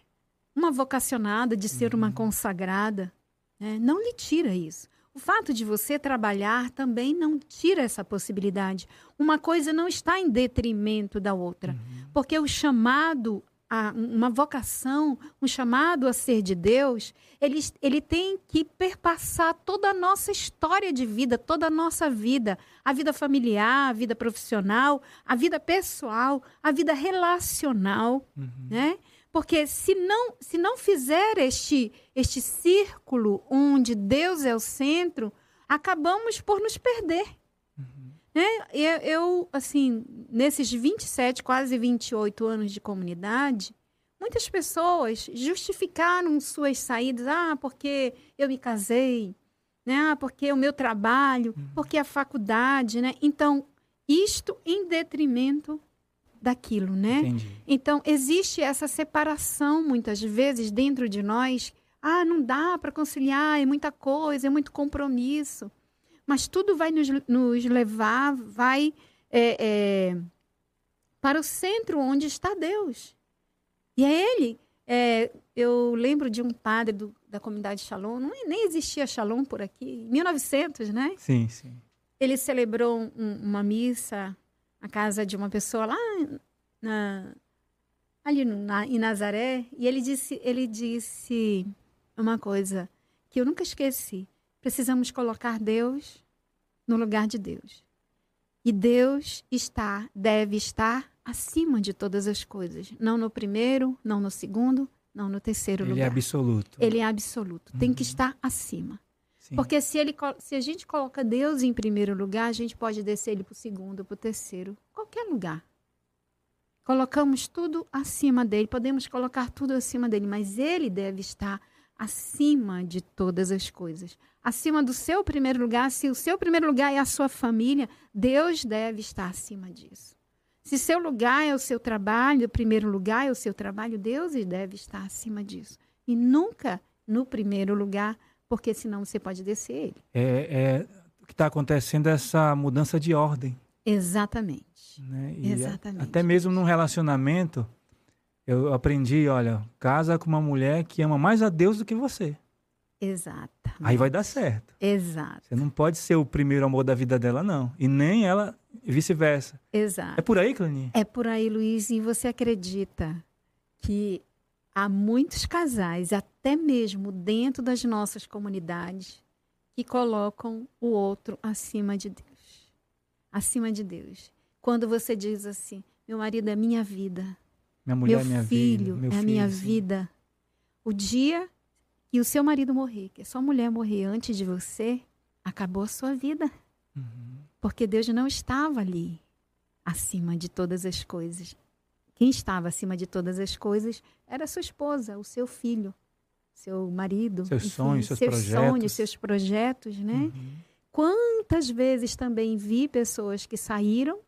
Speaker 2: uma vocacionada, de ser uma consagrada. Né? Não lhe tira isso. O fato de você trabalhar também não tira essa possibilidade. Uma coisa não está em detrimento da outra. Uhum. Porque o chamado, a, uma vocação, um chamado a ser de Deus, ele, ele tem que perpassar toda a nossa história de vida, toda a nossa vida. A vida familiar, a vida profissional, a vida pessoal, a vida relacional. Uhum. Né? Porque se não, se não fizer este, este círculo onde Deus é o centro, acabamos por nos perder. Uhum. Né? Eu, eu, assim, nesses 27, quase 28 anos de comunidade, muitas pessoas justificaram suas saídas. Ah, porque eu me casei, né? Ah, porque o meu trabalho, uhum. porque a faculdade, né? Então, isto em detrimento daquilo, né?
Speaker 1: Entendi.
Speaker 2: Então, existe essa separação muitas vezes dentro de nós. Ah, não dá para conciliar, é muita coisa, é muito compromisso. Mas tudo vai nos, nos levar, vai é, é, para o centro onde está Deus. E é Ele. É, eu lembro de um padre do, da comunidade Shalom, não, nem existia Shalom por aqui, em 1900, né?
Speaker 1: Sim, sim.
Speaker 2: Ele celebrou um, uma missa a casa de uma pessoa lá na, ali no, na, em Nazaré e ele disse, ele disse uma coisa que eu nunca esqueci. Precisamos colocar Deus no lugar de Deus. E Deus está, deve estar acima de todas as coisas. Não no primeiro, não no segundo, não no terceiro
Speaker 1: ele
Speaker 2: lugar.
Speaker 1: Ele é absoluto.
Speaker 2: Ele é absoluto. Uhum. Tem que uhum. estar acima. Porque se, ele, se a gente coloca Deus em primeiro lugar, a gente pode descer ele para o segundo, para o terceiro, qualquer lugar. Colocamos tudo acima dele, podemos colocar tudo acima dele, mas ele deve estar acima de todas as coisas. Acima do seu primeiro lugar, se o seu primeiro lugar é a sua família, Deus deve estar acima disso. Se seu lugar é o seu trabalho, o primeiro lugar é o seu trabalho, Deus deve estar acima disso. E nunca no primeiro lugar porque senão você pode descer ele.
Speaker 1: É, é o que está acontecendo é essa mudança de ordem.
Speaker 2: Exatamente.
Speaker 1: Né?
Speaker 2: Exatamente.
Speaker 1: Até mesmo num relacionamento, eu aprendi, olha, casa com uma mulher que ama mais a Deus do que você.
Speaker 2: Exato.
Speaker 1: Aí vai dar certo.
Speaker 2: Exato.
Speaker 1: Você não pode ser o primeiro amor da vida dela, não. E nem ela, vice-versa.
Speaker 2: Exato.
Speaker 1: É por aí, Claninha?
Speaker 2: É por aí, Luiz. E você acredita que há muitos casais, até mesmo dentro das nossas comunidades, que colocam o outro acima de Deus. Acima de Deus. Quando você diz assim: meu marido é minha vida,
Speaker 1: minha mulher
Speaker 2: meu
Speaker 1: é minha
Speaker 2: filho
Speaker 1: vida, meu
Speaker 2: é a minha vida. O dia que o seu marido morrer, que a sua mulher morrer antes de você, acabou a sua vida. Uhum. Porque Deus não estava ali acima de todas as coisas. Quem estava acima de todas as coisas era sua esposa, o seu filho, seu marido.
Speaker 1: Seus enfim, sonhos, seus,
Speaker 2: seus
Speaker 1: projetos.
Speaker 2: sonhos, seus projetos, né? Uhum. Quantas vezes também vi pessoas que saíram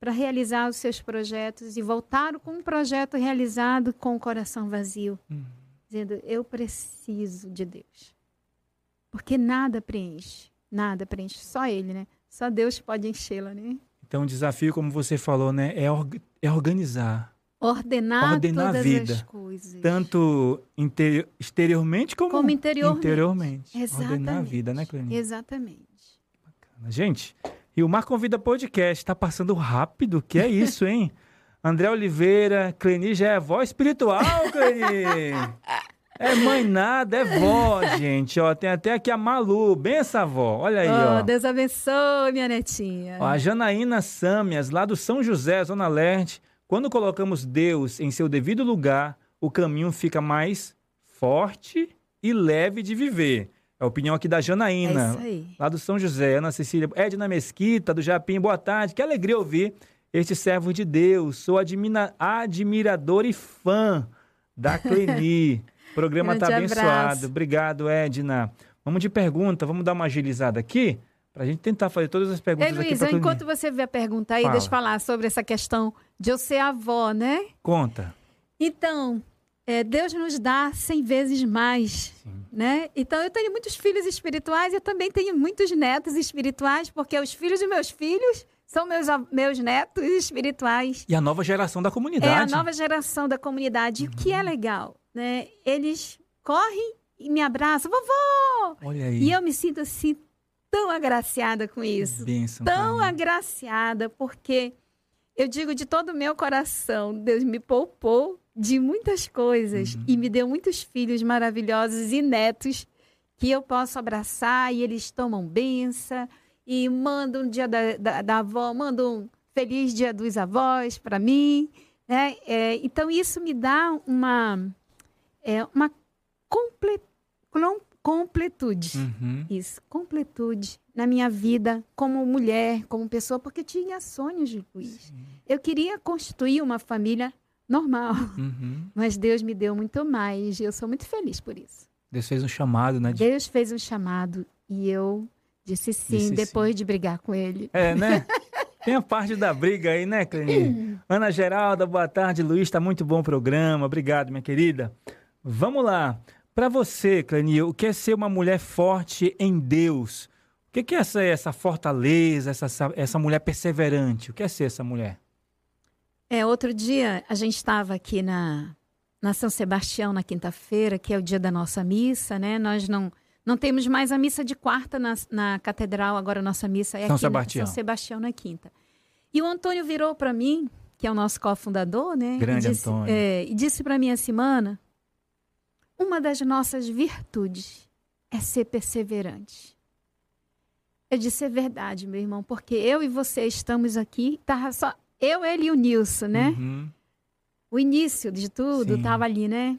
Speaker 2: para realizar os seus projetos e voltaram com um projeto realizado com o coração vazio, uhum. dizendo: Eu preciso de Deus. Porque nada preenche, nada preenche, só Ele, né? Só Deus pode enchê-la, né?
Speaker 1: Então, o desafio, como você falou, né, é, é organizar.
Speaker 2: Ordenar, ordenar todas a vida, as coisas.
Speaker 1: Tanto exteriormente como,
Speaker 2: como interiormente.
Speaker 1: interiormente.
Speaker 2: Exatamente.
Speaker 1: Ordenar a vida, né, Clênia?
Speaker 2: Exatamente.
Speaker 1: Bacana. Gente, e o Mar Convida Podcast está passando rápido, que é isso, hein? André Oliveira, Cleni já é voz espiritual, Cleni! É mãe nada, é vó, gente. Ó, tem até aqui a Malu, bem essa avó. Olha aí, oh, ó.
Speaker 2: Deus abençoe, minha netinha.
Speaker 1: Ó, a Janaína Sâmias, lá do São José, Zona Leste. Quando colocamos Deus em seu devido lugar, o caminho fica mais forte e leve de viver. É a opinião aqui da Janaína, é
Speaker 2: isso aí.
Speaker 1: lá do São José. Ana Cecília, Edna Mesquita, do Japim, boa tarde. Que alegria ouvir este servo de Deus. Sou admira admirador e fã da Cleni. programa está abençoado.
Speaker 2: abraço.
Speaker 1: Obrigado, Edna. Vamos de pergunta, vamos dar uma agilizada aqui para a gente tentar fazer todas as perguntas
Speaker 2: Ei,
Speaker 1: aqui
Speaker 2: Luiz,
Speaker 1: pra Cleninha.
Speaker 2: enquanto você vê a pergunta aí,
Speaker 1: Fala.
Speaker 2: deixa eu falar sobre essa questão de eu ser avó, né?
Speaker 1: Conta.
Speaker 2: Então, é, Deus nos dá cem vezes mais, né? Então, eu tenho muitos filhos espirituais, eu também tenho muitos netos espirituais, porque os filhos de meus filhos são meus, meus netos espirituais.
Speaker 1: E a nova geração da comunidade.
Speaker 2: É a nova geração da comunidade, e o que é legal, né? Eles correm e me abraçam, vovó!
Speaker 1: Olha aí.
Speaker 2: E eu me sinto assim, tão agraciada com isso
Speaker 1: Bênção,
Speaker 2: tão agraciada, porque eu digo de todo o meu coração, Deus me poupou de muitas coisas
Speaker 1: Uhum.
Speaker 2: e me deu muitos filhos maravilhosos e netos que eu posso abraçar e eles tomam benção e mandam um dia da, da, da avó, mandam um feliz dia dos avós para mim, né? É, então isso me dá uma é, uma comple, com- completude.
Speaker 1: Uhum.
Speaker 2: Isso, completude na minha vida como mulher, como pessoa, porque eu tinha sonhos de Luiz. Eu queria constituir uma família normal,
Speaker 1: Uhum.
Speaker 2: mas Deus me deu muito mais e eu sou muito feliz por isso.
Speaker 1: Deus fez um chamado, né? de-
Speaker 2: Deus fez um chamado e eu disse sim
Speaker 1: Disse
Speaker 2: depois de brigar com ele.
Speaker 1: É, né? Tem a parte da briga aí, né, Cleninha? Ana Geralda, boa tarde, Luiz. Tá muito bom o programa. Obrigado, minha querida. Vamos lá. Para você, Cleninha, o que é ser uma mulher forte em Deus? O que é essa, essa fortaleza, essa, essa, mulher perseverante? O que é ser essa mulher?
Speaker 2: É, outro dia a gente estava aqui na, na São Sebastião na quinta-feira, que é o dia da nossa missa, né? Nós não não temos mais a missa de quarta na, na catedral, agora a nossa missa é
Speaker 1: São
Speaker 2: aqui
Speaker 1: Sebastião.
Speaker 2: na São Sebastião na quinta. E o Antônio virou para mim, que é o nosso cofundador, né?
Speaker 1: Grande
Speaker 2: e disse,
Speaker 1: Antônio.
Speaker 2: é, e disse para mim essa semana, uma das nossas virtudes é ser perseverante. Eu disse, é verdade, meu irmão, porque eu e você estamos aqui, tá só eu, ele e o Nilson, né?
Speaker 1: Uhum.
Speaker 2: O início de tudo
Speaker 1: Sim.
Speaker 2: tava ali, né?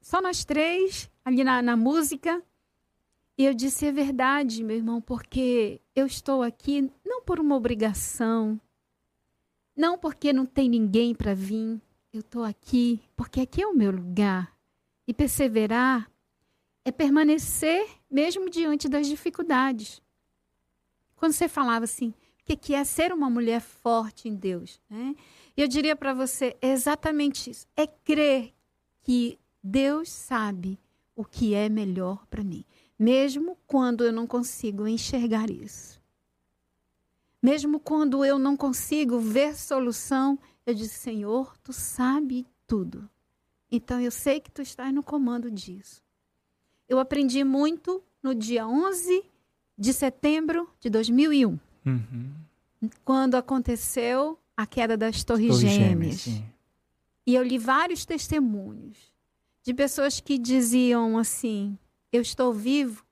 Speaker 2: Só nós três, ali na, na música. E eu disse, é verdade, meu irmão, porque eu estou aqui não por uma obrigação, não porque não tem ninguém para vir. Eu estou aqui porque aqui é o meu lugar. E perseverar é permanecer mesmo diante das dificuldades. Quando você falava assim, o que que é ser uma mulher forte em Deus, né? Eu diria para você é exatamente isso. É crer que Deus sabe o que é melhor para mim, mesmo quando eu não consigo enxergar isso. Mesmo quando eu não consigo ver solução, eu disse: Senhor, tu sabe tudo. Então eu sei que tu estás no comando disso. Eu aprendi muito no dia 11 de setembro de 2001
Speaker 1: Uhum.
Speaker 2: quando aconteceu a queda das Torres,
Speaker 1: Torres
Speaker 2: Gêmeas.
Speaker 1: sim.
Speaker 2: E eu li vários testemunhos de pessoas que diziam assim: Eu estou vivo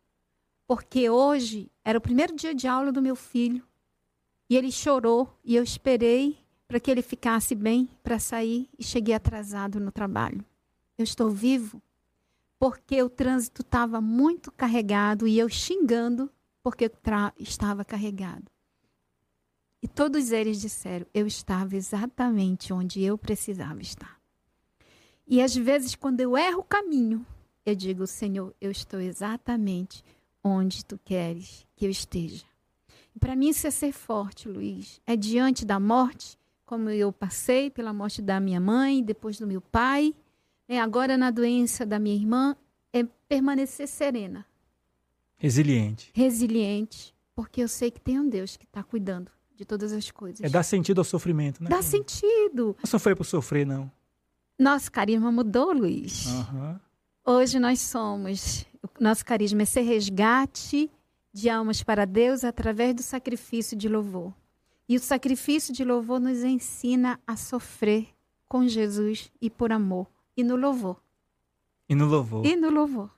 Speaker 2: porque hoje era o primeiro dia de aula do meu filho e ele chorou e eu esperei para que ele ficasse bem para sair e cheguei atrasado no trabalho. Eu estou vivo porque o trânsito estava muito carregado e eu xingando porque estava carregado. E todos eles disseram: eu estava exatamente onde eu precisava estar. E às vezes, quando eu erro o caminho, eu digo: Senhor, eu estou exatamente onde tu queres que eu esteja. Para mim, isso é ser forte, Luiz. É diante da morte, como eu passei pela morte da minha mãe, depois do meu pai, né, agora na doença da minha irmã, é permanecer serena,
Speaker 1: Resiliente.
Speaker 2: resiliente, porque eu sei que tem um Deus que está cuidando de todas as coisas.
Speaker 1: É dar sentido ao sofrimento, né?
Speaker 2: Dá sentido.
Speaker 1: Não sofrer por sofrer, não.
Speaker 2: Nosso carisma mudou, Luiz.
Speaker 1: Aham.
Speaker 2: Hoje nós somos. Nosso carisma é ser resgate de almas para Deus através do sacrifício de louvor. E o sacrifício de louvor nos ensina a sofrer com Jesus e por amor. E no louvor.
Speaker 1: E no louvor.
Speaker 2: E no louvor.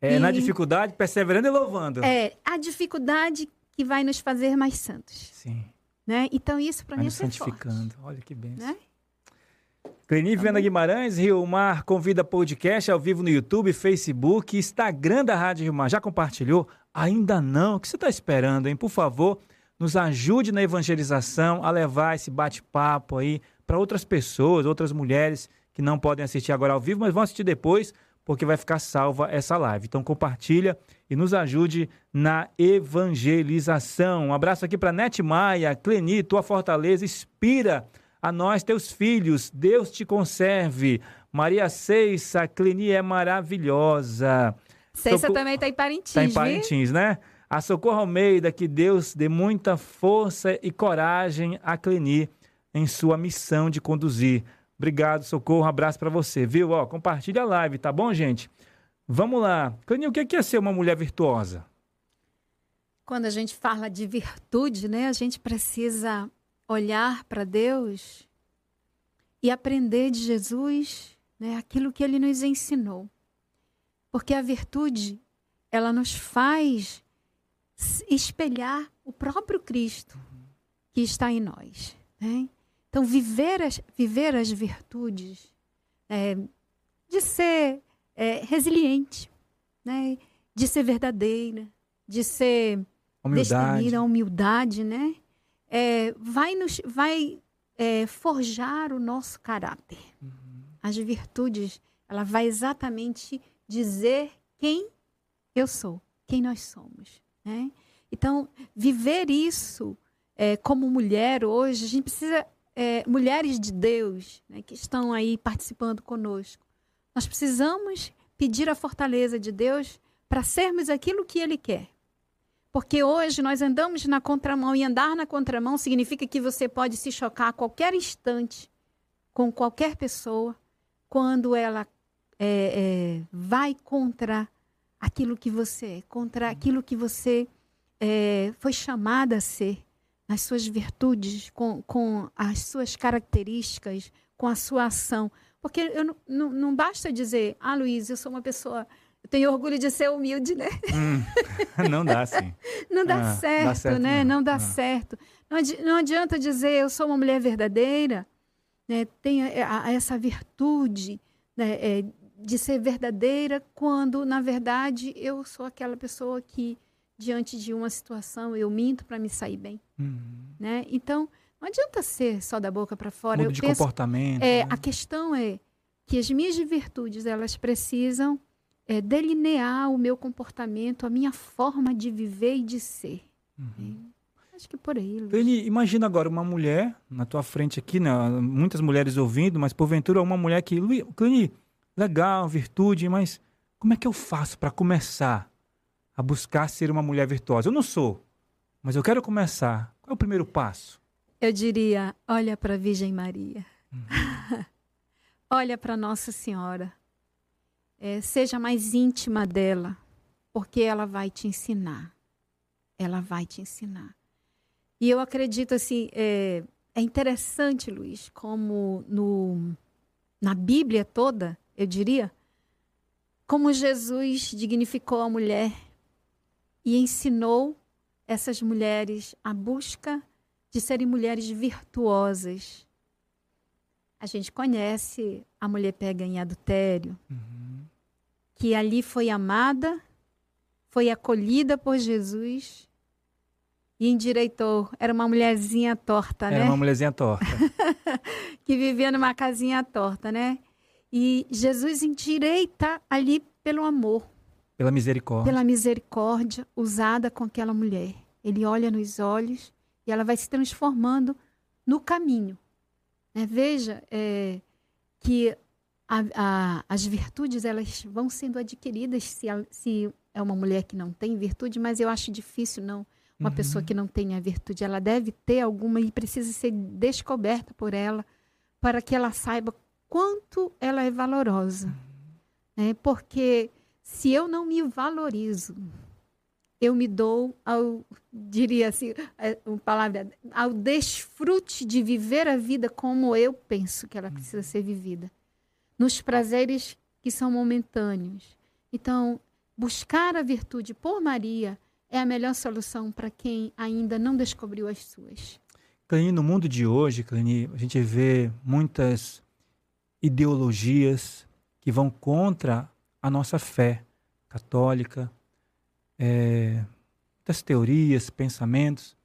Speaker 1: É, na
Speaker 2: e-
Speaker 1: dificuldade, perseverando e louvando.
Speaker 2: É a dificuldade que vai nos fazer mais santos.
Speaker 1: Sim.
Speaker 2: Né? Então, isso para mim é
Speaker 1: santificando.
Speaker 2: forte.
Speaker 1: Olha que benção.
Speaker 2: Né?
Speaker 1: Cleni Viana Guimarães, Rio Mar, convida podcast ao vivo no YouTube, Facebook, Instagram da Rádio Rio Mar. Já compartilhou? Ainda não? O que você está esperando, hein? Por favor, nos ajude na evangelização a levar esse bate-papo aí para outras pessoas, outras mulheres que não podem assistir agora ao vivo, mas vão assistir depois, porque vai ficar salva essa live. Então compartilha e nos ajude na evangelização. Um abraço aqui para Nete Maia, Cleni, tua fortaleza inspira a nós, teus filhos. Deus te conserve. Maria Ceissa, Cleni é maravilhosa.
Speaker 2: Ceissa Soco... também está em Parintins,
Speaker 1: Está em Parintins, né? A Socorro Almeida, que Deus dê muita força e coragem a Cleni em sua missão de conduzir. Obrigado, Socorro. Um abraço para você, viu? Ó, compartilha a live, tá bom, gente? Vamos lá. Cleni, o que é ser uma mulher virtuosa?
Speaker 2: Quando a gente fala de virtude, né, a gente precisa olhar para Deus e aprender de Jesus né, aquilo que ele nos ensinou. Porque a virtude, ela nos faz espelhar o próprio Cristo que está em nós. Né? Então, viver as, viver as virtudes é, de ser é, resiliente, né? de ser verdadeira, de ser
Speaker 1: humildade,
Speaker 2: destemida, humildade, né? É, vai nos, vai é, forjar o nosso caráter. Uhum. As virtudes, ela vai exatamente dizer quem eu sou, quem nós somos. Né? Então, viver isso é, como mulher hoje, a gente precisa, é, mulheres de Deus né, que estão aí participando conosco, nós precisamos pedir a fortaleza de Deus para sermos aquilo que Ele quer. Porque hoje nós andamos na contramão e andar na contramão significa que você pode se chocar a qualquer instante com qualquer pessoa quando ela é, é, vai contra aquilo que você é, contra aquilo que você é, foi chamada a ser, nas suas virtudes, com, com as suas características, com a sua ação. Porque eu não, não, não basta dizer, ah, Luiz, eu sou uma pessoa. Eu tenho orgulho de ser humilde, né?
Speaker 1: Hum, não dá, sim.
Speaker 2: não dá, ah, certo, dá, certo, né? Não, não dá ah. certo. Não, adi não adianta dizer, eu sou uma mulher verdadeira, né? Tem essa virtude né? É, de ser verdadeira, quando, na verdade, eu sou aquela pessoa que, diante de uma situação, eu minto para me sair bem. Uhum. Né? Então, não adianta ser só da boca para fora.
Speaker 1: Mudo de penso, comportamento.
Speaker 2: É, né? A questão é que as minhas virtudes, elas precisam é, delinear o meu comportamento, a minha forma de viver e de ser. Uhum. É, acho que por aí. Luiz.
Speaker 1: Ele, imagina agora uma mulher na tua frente aqui, né? muitas mulheres ouvindo, mas porventura uma mulher que, Clani, legal, virtude, mas como é que eu faço para começar a buscar ser uma mulher virtuosa? Eu não sou, mas eu quero começar. Qual é o primeiro passo?
Speaker 2: Eu diria: olha para a Virgem Maria. Uhum. olha para Nossa Senhora. É, seja mais íntima dela, porque ela vai te ensinar. Ela vai te ensinar. E eu acredito assim, é, é interessante, Luiz, como no, na Bíblia toda, eu diria, como Jesus dignificou a mulher e ensinou essas mulheres a busca de serem mulheres virtuosas. A gente conhece a mulher pega em adultério, uhum. que ali foi amada, foi acolhida por Jesus e endireitou. Era uma mulherzinha torta,
Speaker 1: Era né?
Speaker 2: Era
Speaker 1: uma mulherzinha torta.
Speaker 2: que vivia numa casinha torta, né? E Jesus endireita ali pelo amor.
Speaker 1: Pela misericórdia.
Speaker 2: Pela misericórdia usada com aquela mulher. Ele olha nos olhos e ela vai se transformando no caminho. Né? Veja é, que a, a, as virtudes elas vão sendo adquiridas se, a, se, é uma mulher que não tem virtude, mas eu acho difícil não uma uhum. pessoa que não tenha virtude. Ela deve ter alguma e precisa ser descoberta por ela para que ela saiba quanto ela é valorosa. Né? Porque se eu não me valorizo, eu me dou ao, diria assim, é, uma palavra, ao desfrute de viver a vida como eu penso que ela precisa ser vivida. Nos prazeres que são momentâneos. Então, buscar a virtude por Maria é a melhor solução para quem ainda não descobriu as suas.
Speaker 1: Clani, no mundo de hoje, Clani, a gente vê muitas ideologias que vão contra a nossa fé católica, é, muitas teorias, pensamentos.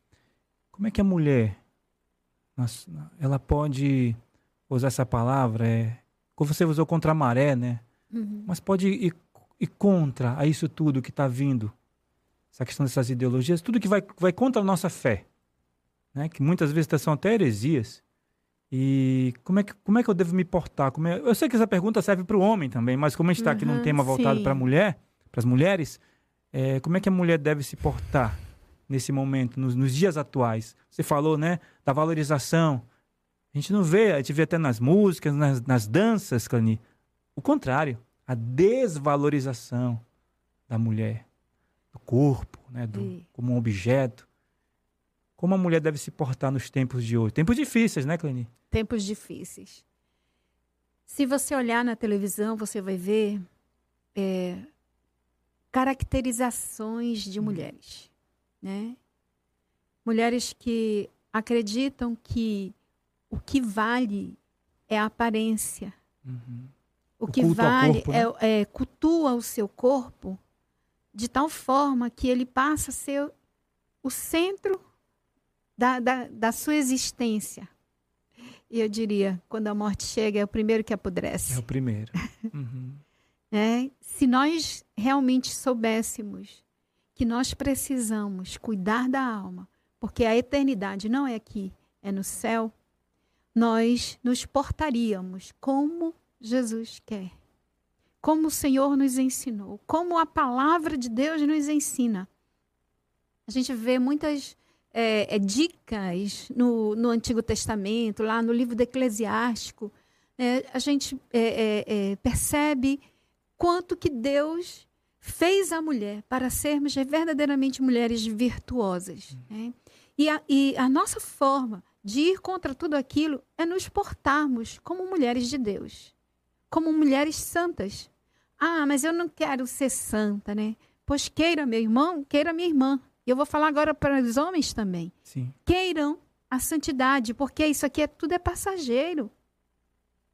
Speaker 1: Como é que a mulher, ela pode usar essa palavra? É, como você usou contra a maré, né? uhum. mas pode ir, ir, contra a isso tudo que está vindo. Essa questão dessas ideologias, tudo que vai, vai contra a nossa fé. Né? Que muitas vezes são até heresias. E como é que, como é que eu devo me portar? Como é... Eu sei que essa pergunta serve para o homem também, mas como a gente está uhum, aqui num uhum, tema voltado para a mulher, para as mulheres, é, como é que a mulher deve se portar nesse momento, nos, nos, dias atuais? Você falou, né, da valorização. A gente não vê, a gente vê até nas músicas, nas, nas danças, Cani, o contrário, a desvalorização da mulher, do corpo, né, do, como um objeto. Como a mulher deve se portar nos tempos de hoje? Tempos difíceis, né, Cleni?
Speaker 2: Tempos difíceis. Se você olhar na televisão, você vai ver é, caracterizações de hum. mulheres, né? Mulheres que acreditam que o que vale é a aparência. Uhum. O, o, que vale corpo, né? é, é cultua o seu corpo de tal forma que ele passa a ser o centro da, da, da sua existência. E eu diria, quando a morte chega, é o primeiro que apodrece.
Speaker 1: É o primeiro. Uhum.
Speaker 2: é, se nós realmente soubéssemos que nós precisamos cuidar da alma, porque a eternidade não é aqui, é no céu, nós nos portaríamos como Jesus quer. Como o Senhor nos ensinou, como a palavra de Deus nos ensina. A gente vê muitas é, é, dicas no, no Antigo Testamento, lá no livro do Eclesiástico, é, a gente é, é, é, percebe quanto que Deus fez a mulher para sermos verdadeiramente mulheres virtuosas. Né? E, a, e a nossa forma de ir contra tudo aquilo é nos portarmos como mulheres de Deus, como mulheres santas. Ah, mas eu não quero ser santa, né? Pois queira meu irmão, queira minha irmã. E eu vou falar agora para os homens também.
Speaker 1: Sim.
Speaker 2: Queiram a santidade, porque isso aqui é, tudo é passageiro.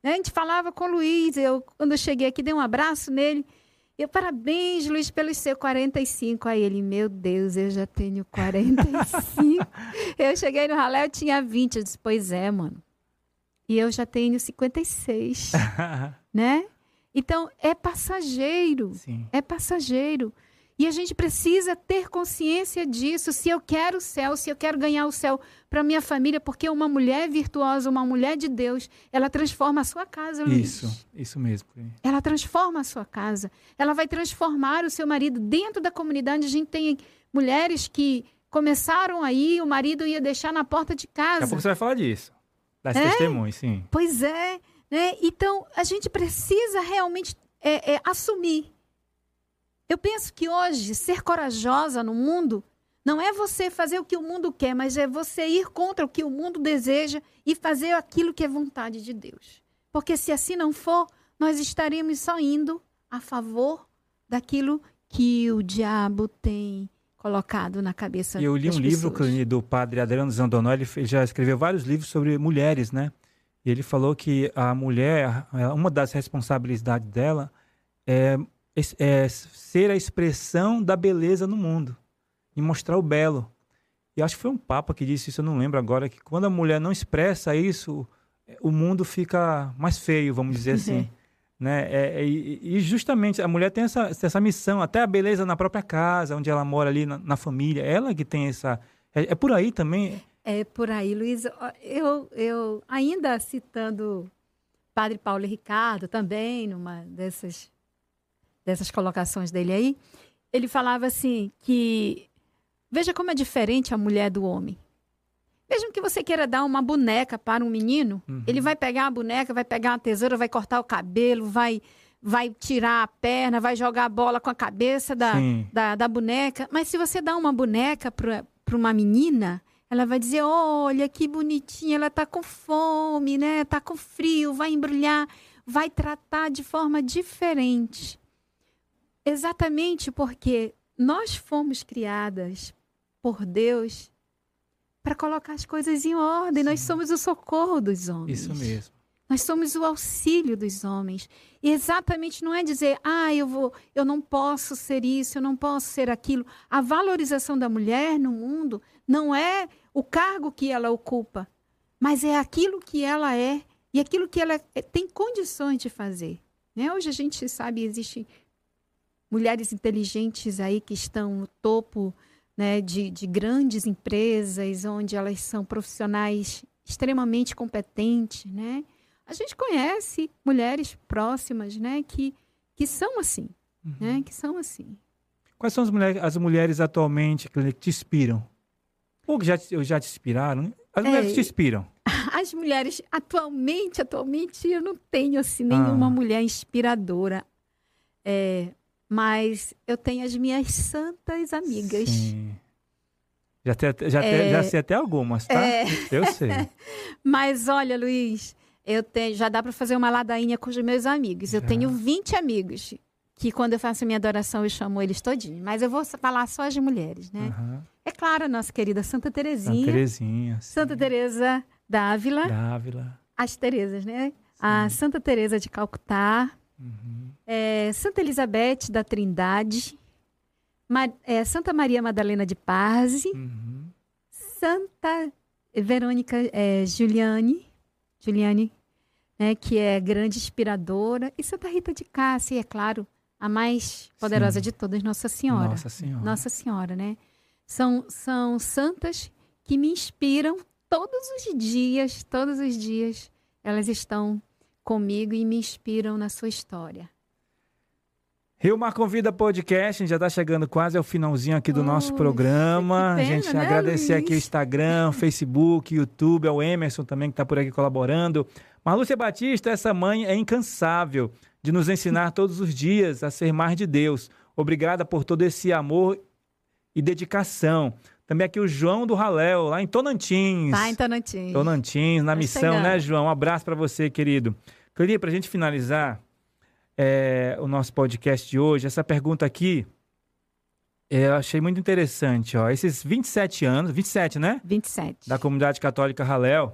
Speaker 2: A gente falava com o Luiz, eu, quando eu cheguei aqui, dei um abraço nele. Eu, parabéns, Luiz, pelos seus 45. Aí ele, meu Deus, eu já tenho 45. eu cheguei no ralé, eu tinha 20. Eu disse, pois é, mano. E eu já tenho 56. né? Então, é passageiro. Sim. É passageiro. E a gente precisa ter consciência disso. Se eu quero o céu, se eu quero ganhar o céu para minha família, porque uma mulher virtuosa, uma mulher de Deus, ela transforma a sua casa.
Speaker 1: Luiz. Isso, isso mesmo.
Speaker 2: Ela transforma a sua casa. Ela vai transformar o seu marido dentro da comunidade. A gente tem mulheres que começaram aí, o marido ia deixar na porta de casa.
Speaker 1: Daqui a pouco você vai falar disso. Das é? testemunhas, sim.
Speaker 2: Pois é. Né? Então, a gente precisa realmente é, é, assumir eu penso que hoje ser corajosa no mundo não é você fazer o que o mundo quer, mas é você ir contra o que o mundo deseja e fazer aquilo que é vontade de Deus. Porque se assim não for, nós estaremos só indo a favor daquilo que o diabo tem colocado na cabeça
Speaker 1: Eu li um
Speaker 2: pessoas.
Speaker 1: livro do padre Adriano Zandonó, ele já escreveu vários livros sobre mulheres, né? E ele falou que a mulher, uma das responsabilidades dela é é, ser a expressão da beleza no mundo e mostrar o belo. E acho que foi um papa que disse isso, eu não lembro agora, que quando a mulher não expressa isso, o mundo fica mais feio, vamos dizer assim. né? É, é, e, justamente a mulher tem essa, essa missão, até a beleza na própria casa, onde ela mora ali na, na família, ela que tem essa. É, é, por aí também?
Speaker 2: É por aí, Luiz. Eu, eu ainda citando Padre Paulo Ricardo também, numa dessas dessas colocações dele aí, ele falava assim que veja como é diferente a mulher do homem. Mesmo que você queira dar uma boneca para um menino, uhum. ele vai pegar a boneca, vai pegar uma tesoura, vai cortar o cabelo, vai vai tirar a perna, vai jogar a bola com a cabeça da, da, da, boneca. Mas se você dá uma boneca para uma menina, ela vai dizer: olha que bonitinha, ela tá com fome, né? Tá com frio, vai embrulhar, vai tratar de forma diferente. Exatamente porque nós fomos criadas por Deus para colocar as coisas em ordem. Sim. Nós somos o socorro dos homens.
Speaker 1: Isso mesmo.
Speaker 2: Nós somos o auxílio dos homens. E exatamente não é dizer, ah, eu vou, eu não posso ser isso, eu não posso ser aquilo. A valorização da mulher no mundo não é o cargo que ela ocupa, mas é aquilo que ela é e aquilo que ela tem condições de fazer. Né? Hoje a gente sabe, existem mulheres inteligentes aí que estão no topo né, de, de grandes empresas, onde elas são profissionais extremamente competentes, né? A gente conhece mulheres próximas, né, que, que são assim, uhum. né, que são assim.
Speaker 1: Quais são as mulheres, as mulheres atualmente que te inspiram? Ou que já, já te inspiraram? As mulheres é, que te inspiram?
Speaker 2: As mulheres, atualmente, atualmente, eu não tenho, assim, nenhuma ah. mulher inspiradora. É, mas eu tenho as minhas santas amigas. Sim.
Speaker 1: Já, te, já, é, te, já sei até algumas, tá? É, eu sei.
Speaker 2: mas olha, Luiz, eu tenho, já dá para fazer uma ladainha com os meus amigos. Eu tenho 20 amigos que quando eu faço minha adoração eu chamo eles todinhos. Mas eu vou falar só as mulheres, né? Uhum. É claro, a nossa querida Santa Terezinha.
Speaker 1: Santa Terezinha.
Speaker 2: Sim. Santa Teresa Dávila.
Speaker 1: Dávila.
Speaker 2: As Terezas, né? Sim. A Santa Teresa de Calcutá. Uhum. É, Santa Elizabeth da Trindade. Ma é, Santa Maria Madalena de Parze. Uhum. Santa Verônica é, Giuliani. Giuliani, né, que é grande inspiradora. E Santa Rita de Cássia, é claro, a mais poderosa Sim. de todas, Nossa Senhora.
Speaker 1: Nossa Senhora.
Speaker 2: Nossa Senhora, né? São, são santas que me inspiram todos os dias, todos os dias. Elas estão comigo e me inspiram na sua história.
Speaker 1: Rio Mar Convida Podcast, a gente já está chegando quase ao finalzinho aqui do oh, nosso programa. Pena, a gente né, agradecer Luiz? aqui o Instagram, Facebook, YouTube, ao Emerson também que está por aqui colaborando. Marlúcia Batista, essa mãe é incansável de nos ensinar todos os dias a ser mais de Deus. Obrigada por todo esse amor e dedicação. Também aqui o João do Raléu, lá em Tonantins.
Speaker 2: Tá em Tonantins.
Speaker 1: Tonantins, na tá missão, chegando. né, João? Um abraço para você, querido. Queria, para a gente finalizar é, o nosso podcast de hoje, essa pergunta aqui, é, eu achei muito interessante. Ó. Esses 27 anos, 27, né?
Speaker 2: 27.
Speaker 1: Da comunidade católica Raléu,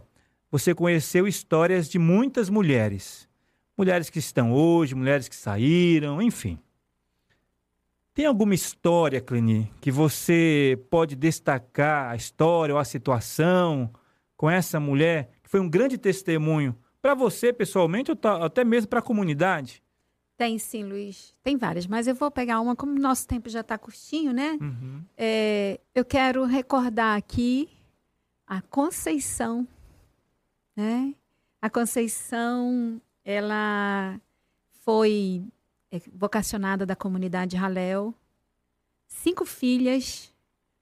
Speaker 1: você conheceu histórias de muitas mulheres mulheres que estão hoje, mulheres que saíram, enfim. Tem alguma história, Clini, que você pode destacar a história ou a situação com essa mulher que foi um grande testemunho para você pessoalmente ou até mesmo para a comunidade?
Speaker 2: Tem sim, Luiz. Tem várias, mas eu vou pegar uma, como o nosso tempo já está curtinho, né? Uhum. É, eu quero recordar aqui a Conceição, né? A Conceição ela foi vocacionada da comunidade Halel. Cinco filhas.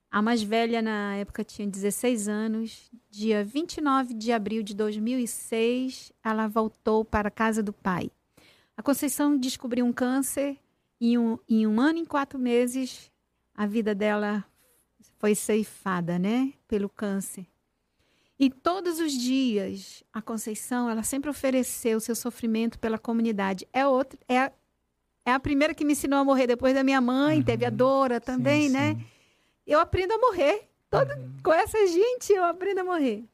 Speaker 2: A mais velha, na época, tinha 16 anos. Dia 29 de abril de 2006, ela voltou para a casa do pai. A Conceição descobriu um câncer. Em um, em um ano e quatro meses, a vida dela foi ceifada, né? Pelo câncer. E todos os dias, a Conceição, ela sempre ofereceu seu sofrimento pela comunidade. É outra, é é a primeira que me ensinou a morrer depois da minha mãe, uhum. teve a uhum. Dora também, sim, né? Sim. Eu aprendo a morrer. Todo, uhum. Com essa gente, eu aprendo a morrer.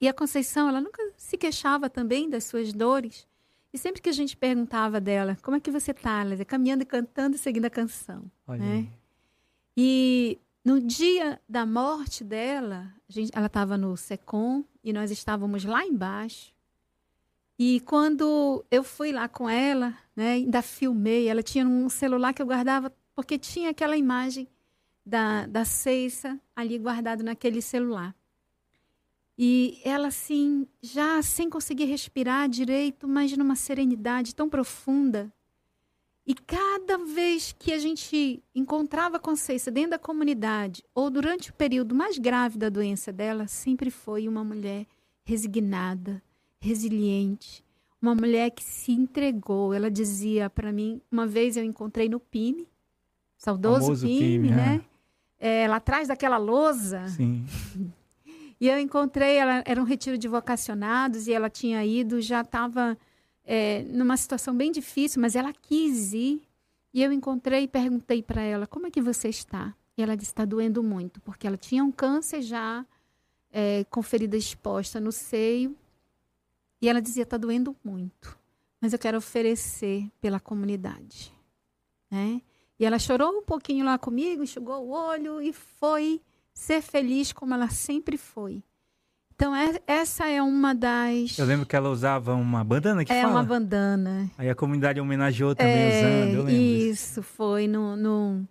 Speaker 2: E a Conceição, ela nunca se queixava também das suas dores. E sempre que a gente perguntava dela, como é que você tá? Ela dizia, caminhando e cantando e seguindo a canção. Olha né? E no dia da morte dela, gente, ela estava no SECOM e nós estávamos lá embaixo. E quando eu fui lá com ela, né, ainda filmei, ela tinha um celular que eu guardava, porque tinha aquela imagem da, da Ceissa ali guardado naquele celular. E ela, assim, já sem conseguir respirar direito, mas numa serenidade tão profunda, e cada vez que a gente encontrava a Conceição dentro da comunidade, ou durante o período mais grave da doença dela, sempre foi uma mulher resignada, resiliente, uma mulher que se entregou. Ela dizia para mim, uma vez eu encontrei no PIME, saudoso PIME, PIME, né? É. É, lá atrás daquela lousa.
Speaker 1: Sim.
Speaker 2: E eu encontrei, ela era um retiro de vocacionados e ela tinha ido, já estava é, numa situação bem difícil, mas ela quis ir. E eu encontrei e perguntei para ela: como é que você está? E ela disse: está doendo muito, porque ela tinha um câncer já, é, com ferida exposta no seio. E ela dizia: está doendo muito, mas eu quero oferecer pela comunidade. Né? E ela chorou um pouquinho lá comigo, enxugou o olho e foi ser feliz como ela sempre foi. Então, é, essa é uma das.
Speaker 1: Eu lembro que ela usava uma bandana que
Speaker 2: É
Speaker 1: fala.
Speaker 2: uma bandana.
Speaker 1: Aí a comunidade homenageou também
Speaker 2: É,
Speaker 1: usando, eu lembro.
Speaker 2: isso, foi no, no,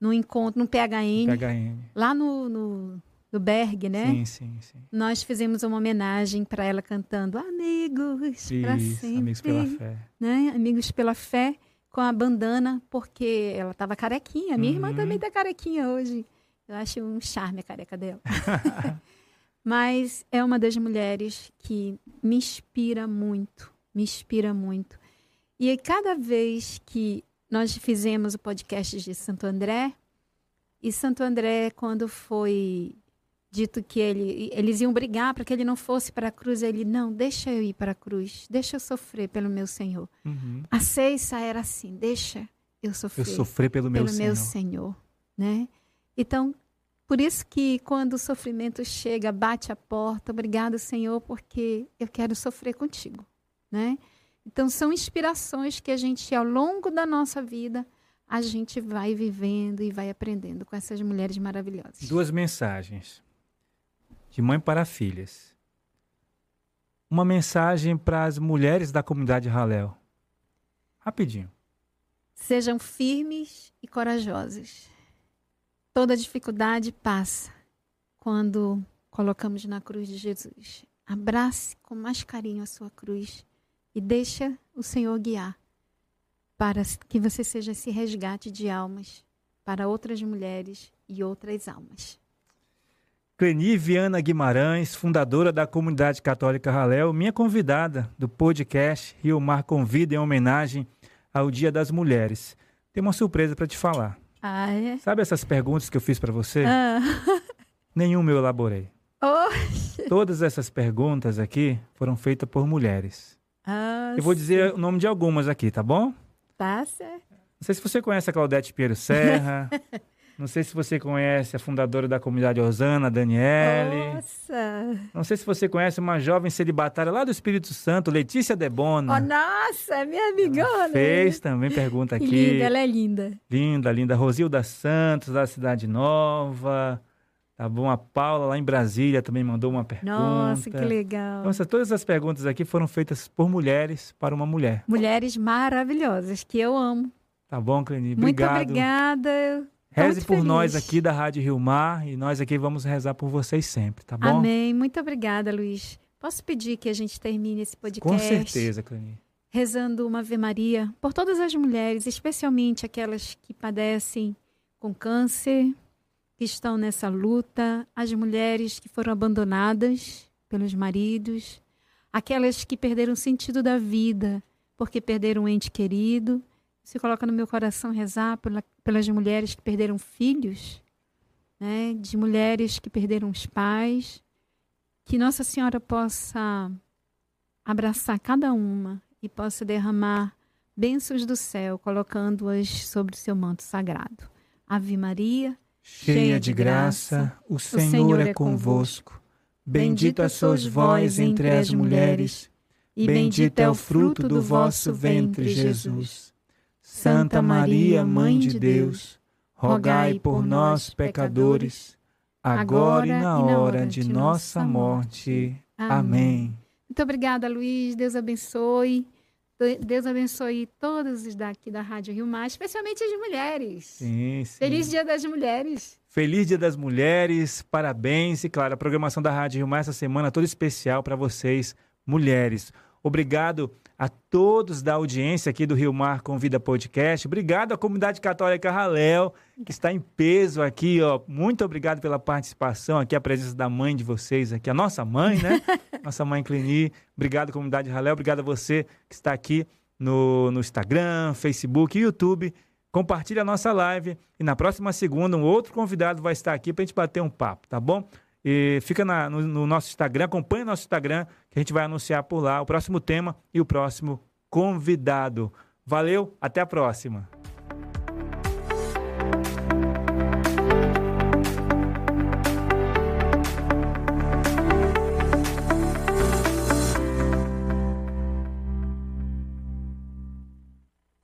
Speaker 2: no encontro, no PHN,
Speaker 1: PHN.
Speaker 2: lá no, no, no Berg, né?
Speaker 1: Sim, sim, sim.
Speaker 2: Nós fizemos uma homenagem para ela cantando Amigos para sempre.
Speaker 1: amigos pela fé.
Speaker 2: né? Amigos pela fé, com a bandana, porque ela estava carequinha. Minha irmã
Speaker 1: Uhum.
Speaker 2: também tá carequinha hoje. Eu acho um charme a careca dela. Mas é uma das mulheres que me inspira muito, me inspira muito. E cada vez que nós fizemos o podcast de Santo André, e Santo André, quando foi dito que ele, eles iam brigar para que ele não fosse para a cruz, ele, não, deixa eu ir para a cruz, deixa eu sofrer pelo meu Senhor.
Speaker 1: Uhum.
Speaker 2: A Ceissa era assim, deixa eu sofrer
Speaker 1: Eu sofri pelo meu
Speaker 2: pelo
Speaker 1: Senhor.
Speaker 2: meu Senhor, né? Então, por isso que quando o sofrimento chega, bate a porta, obrigado, Senhor, porque eu quero sofrer contigo, né? Então, são inspirações que a gente, ao longo da nossa vida, a gente vai vivendo e vai aprendendo com essas mulheres maravilhosas.
Speaker 1: Duas mensagens. De mãe para filhas. Uma mensagem para as mulheres da comunidade Raléu. Rapidinho.
Speaker 2: Sejam firmes e corajosos. Toda dificuldade passa quando colocamos na cruz de Jesus. Abrace com mais carinho a sua cruz e deixa o Senhor guiar para que você seja esse resgate de almas para outras mulheres e outras almas.
Speaker 1: Cleni Viana Guimarães, fundadora da comunidade católica Raléu, minha convidada do podcast Rio Mar Convida em homenagem ao Dia das Mulheres. Tem uma surpresa para te falar.
Speaker 2: Ah, é?
Speaker 1: Sabe essas perguntas que eu fiz para você?
Speaker 2: Ah.
Speaker 1: Nenhuma eu elaborei.
Speaker 2: Oh.
Speaker 1: Todas essas perguntas aqui foram feitas por mulheres.
Speaker 2: Ah,
Speaker 1: Eu vou dizer o nome de algumas aqui, tá bom?
Speaker 2: Tá certo.
Speaker 1: Não sei se você conhece a Claudete Pinheiro Serra. Não sei se você conhece a fundadora da comunidade Osana, Daniele.
Speaker 2: Nossa.
Speaker 1: Não sei se você conhece uma jovem celibatária lá do Espírito Santo, Letícia Debona.
Speaker 2: Oh, nossa, é minha amigona.
Speaker 1: Fez também pergunta aqui.
Speaker 2: linda, ela é linda.
Speaker 1: Linda, linda. Rosilda Santos, da Cidade Nova. Tá bom? A Paula, lá em Brasília, também mandou uma pergunta.
Speaker 2: Nossa, que legal.
Speaker 1: Então, todas as perguntas aqui foram feitas por mulheres para uma mulher.
Speaker 2: Mulheres maravilhosas, que eu amo.
Speaker 1: Tá bom, Cleni?
Speaker 2: Muito
Speaker 1: Obrigado.
Speaker 2: obrigada. Tô
Speaker 1: Reze por nós
Speaker 2: feliz.
Speaker 1: aqui da Rádio Rio Mar e nós aqui vamos rezar por vocês sempre, tá bom?
Speaker 2: Amém. Muito obrigada, Luiz. Posso pedir que a gente termine esse podcast
Speaker 1: Com certeza, Cleni.
Speaker 2: rezando uma Ave Maria por todas as mulheres, especialmente aquelas que padecem com câncer, que estão nessa luta, as mulheres que foram abandonadas pelos maridos, aquelas que perderam o sentido da vida porque perderam um ente querido. Se coloca no meu coração rezar pela- pelas mulheres que perderam filhos, né? de mulheres que perderam os pais, que Nossa Senhora possa abraçar cada uma e possa derramar bênçãos do céu, colocando-as sobre o seu manto sagrado. Ave Maria,
Speaker 1: Cheia de graça, o Senhor,
Speaker 2: Senhor
Speaker 1: é
Speaker 2: é
Speaker 1: convosco. Bendita sois vós entre as mulheres,
Speaker 2: e
Speaker 1: bendito é o fruto do vosso ventre, Jesus. Santa Maria, Mãe de Deus, rogai por nós, pecadores, agora e na hora de nossa morte. Amém.
Speaker 2: Muito obrigada, Luiz. Deus abençoe. De- Deus abençoe todos os daqui da Rádio Rio Mar, especialmente as mulheres.
Speaker 1: Sim, sim.
Speaker 2: Feliz Dia das Mulheres.
Speaker 1: Feliz Dia das Mulheres, parabéns. E claro, a programação da Rádio Rio Mar essa semana toda especial para vocês, mulheres. Obrigado a todos da audiência aqui do Rio Mar Convida Podcast. Obrigado à comunidade católica Raléu, que está em peso aqui, ó. Muito obrigado pela participação aqui, a presença da mãe de vocês aqui, a nossa mãe, né? nossa mãe Cleni. Obrigado, comunidade Raléu. Obrigado a você que está aqui no, no Instagram, Facebook e YouTube. Compartilhe a nossa live e na próxima segunda um outro convidado vai estar aqui para a gente bater um papo, tá bom? E fica na- no, no nosso Instagram, acompanhe nosso Instagram, que a gente vai anunciar por lá o próximo tema e o próximo convidado. Valeu, até a próxima.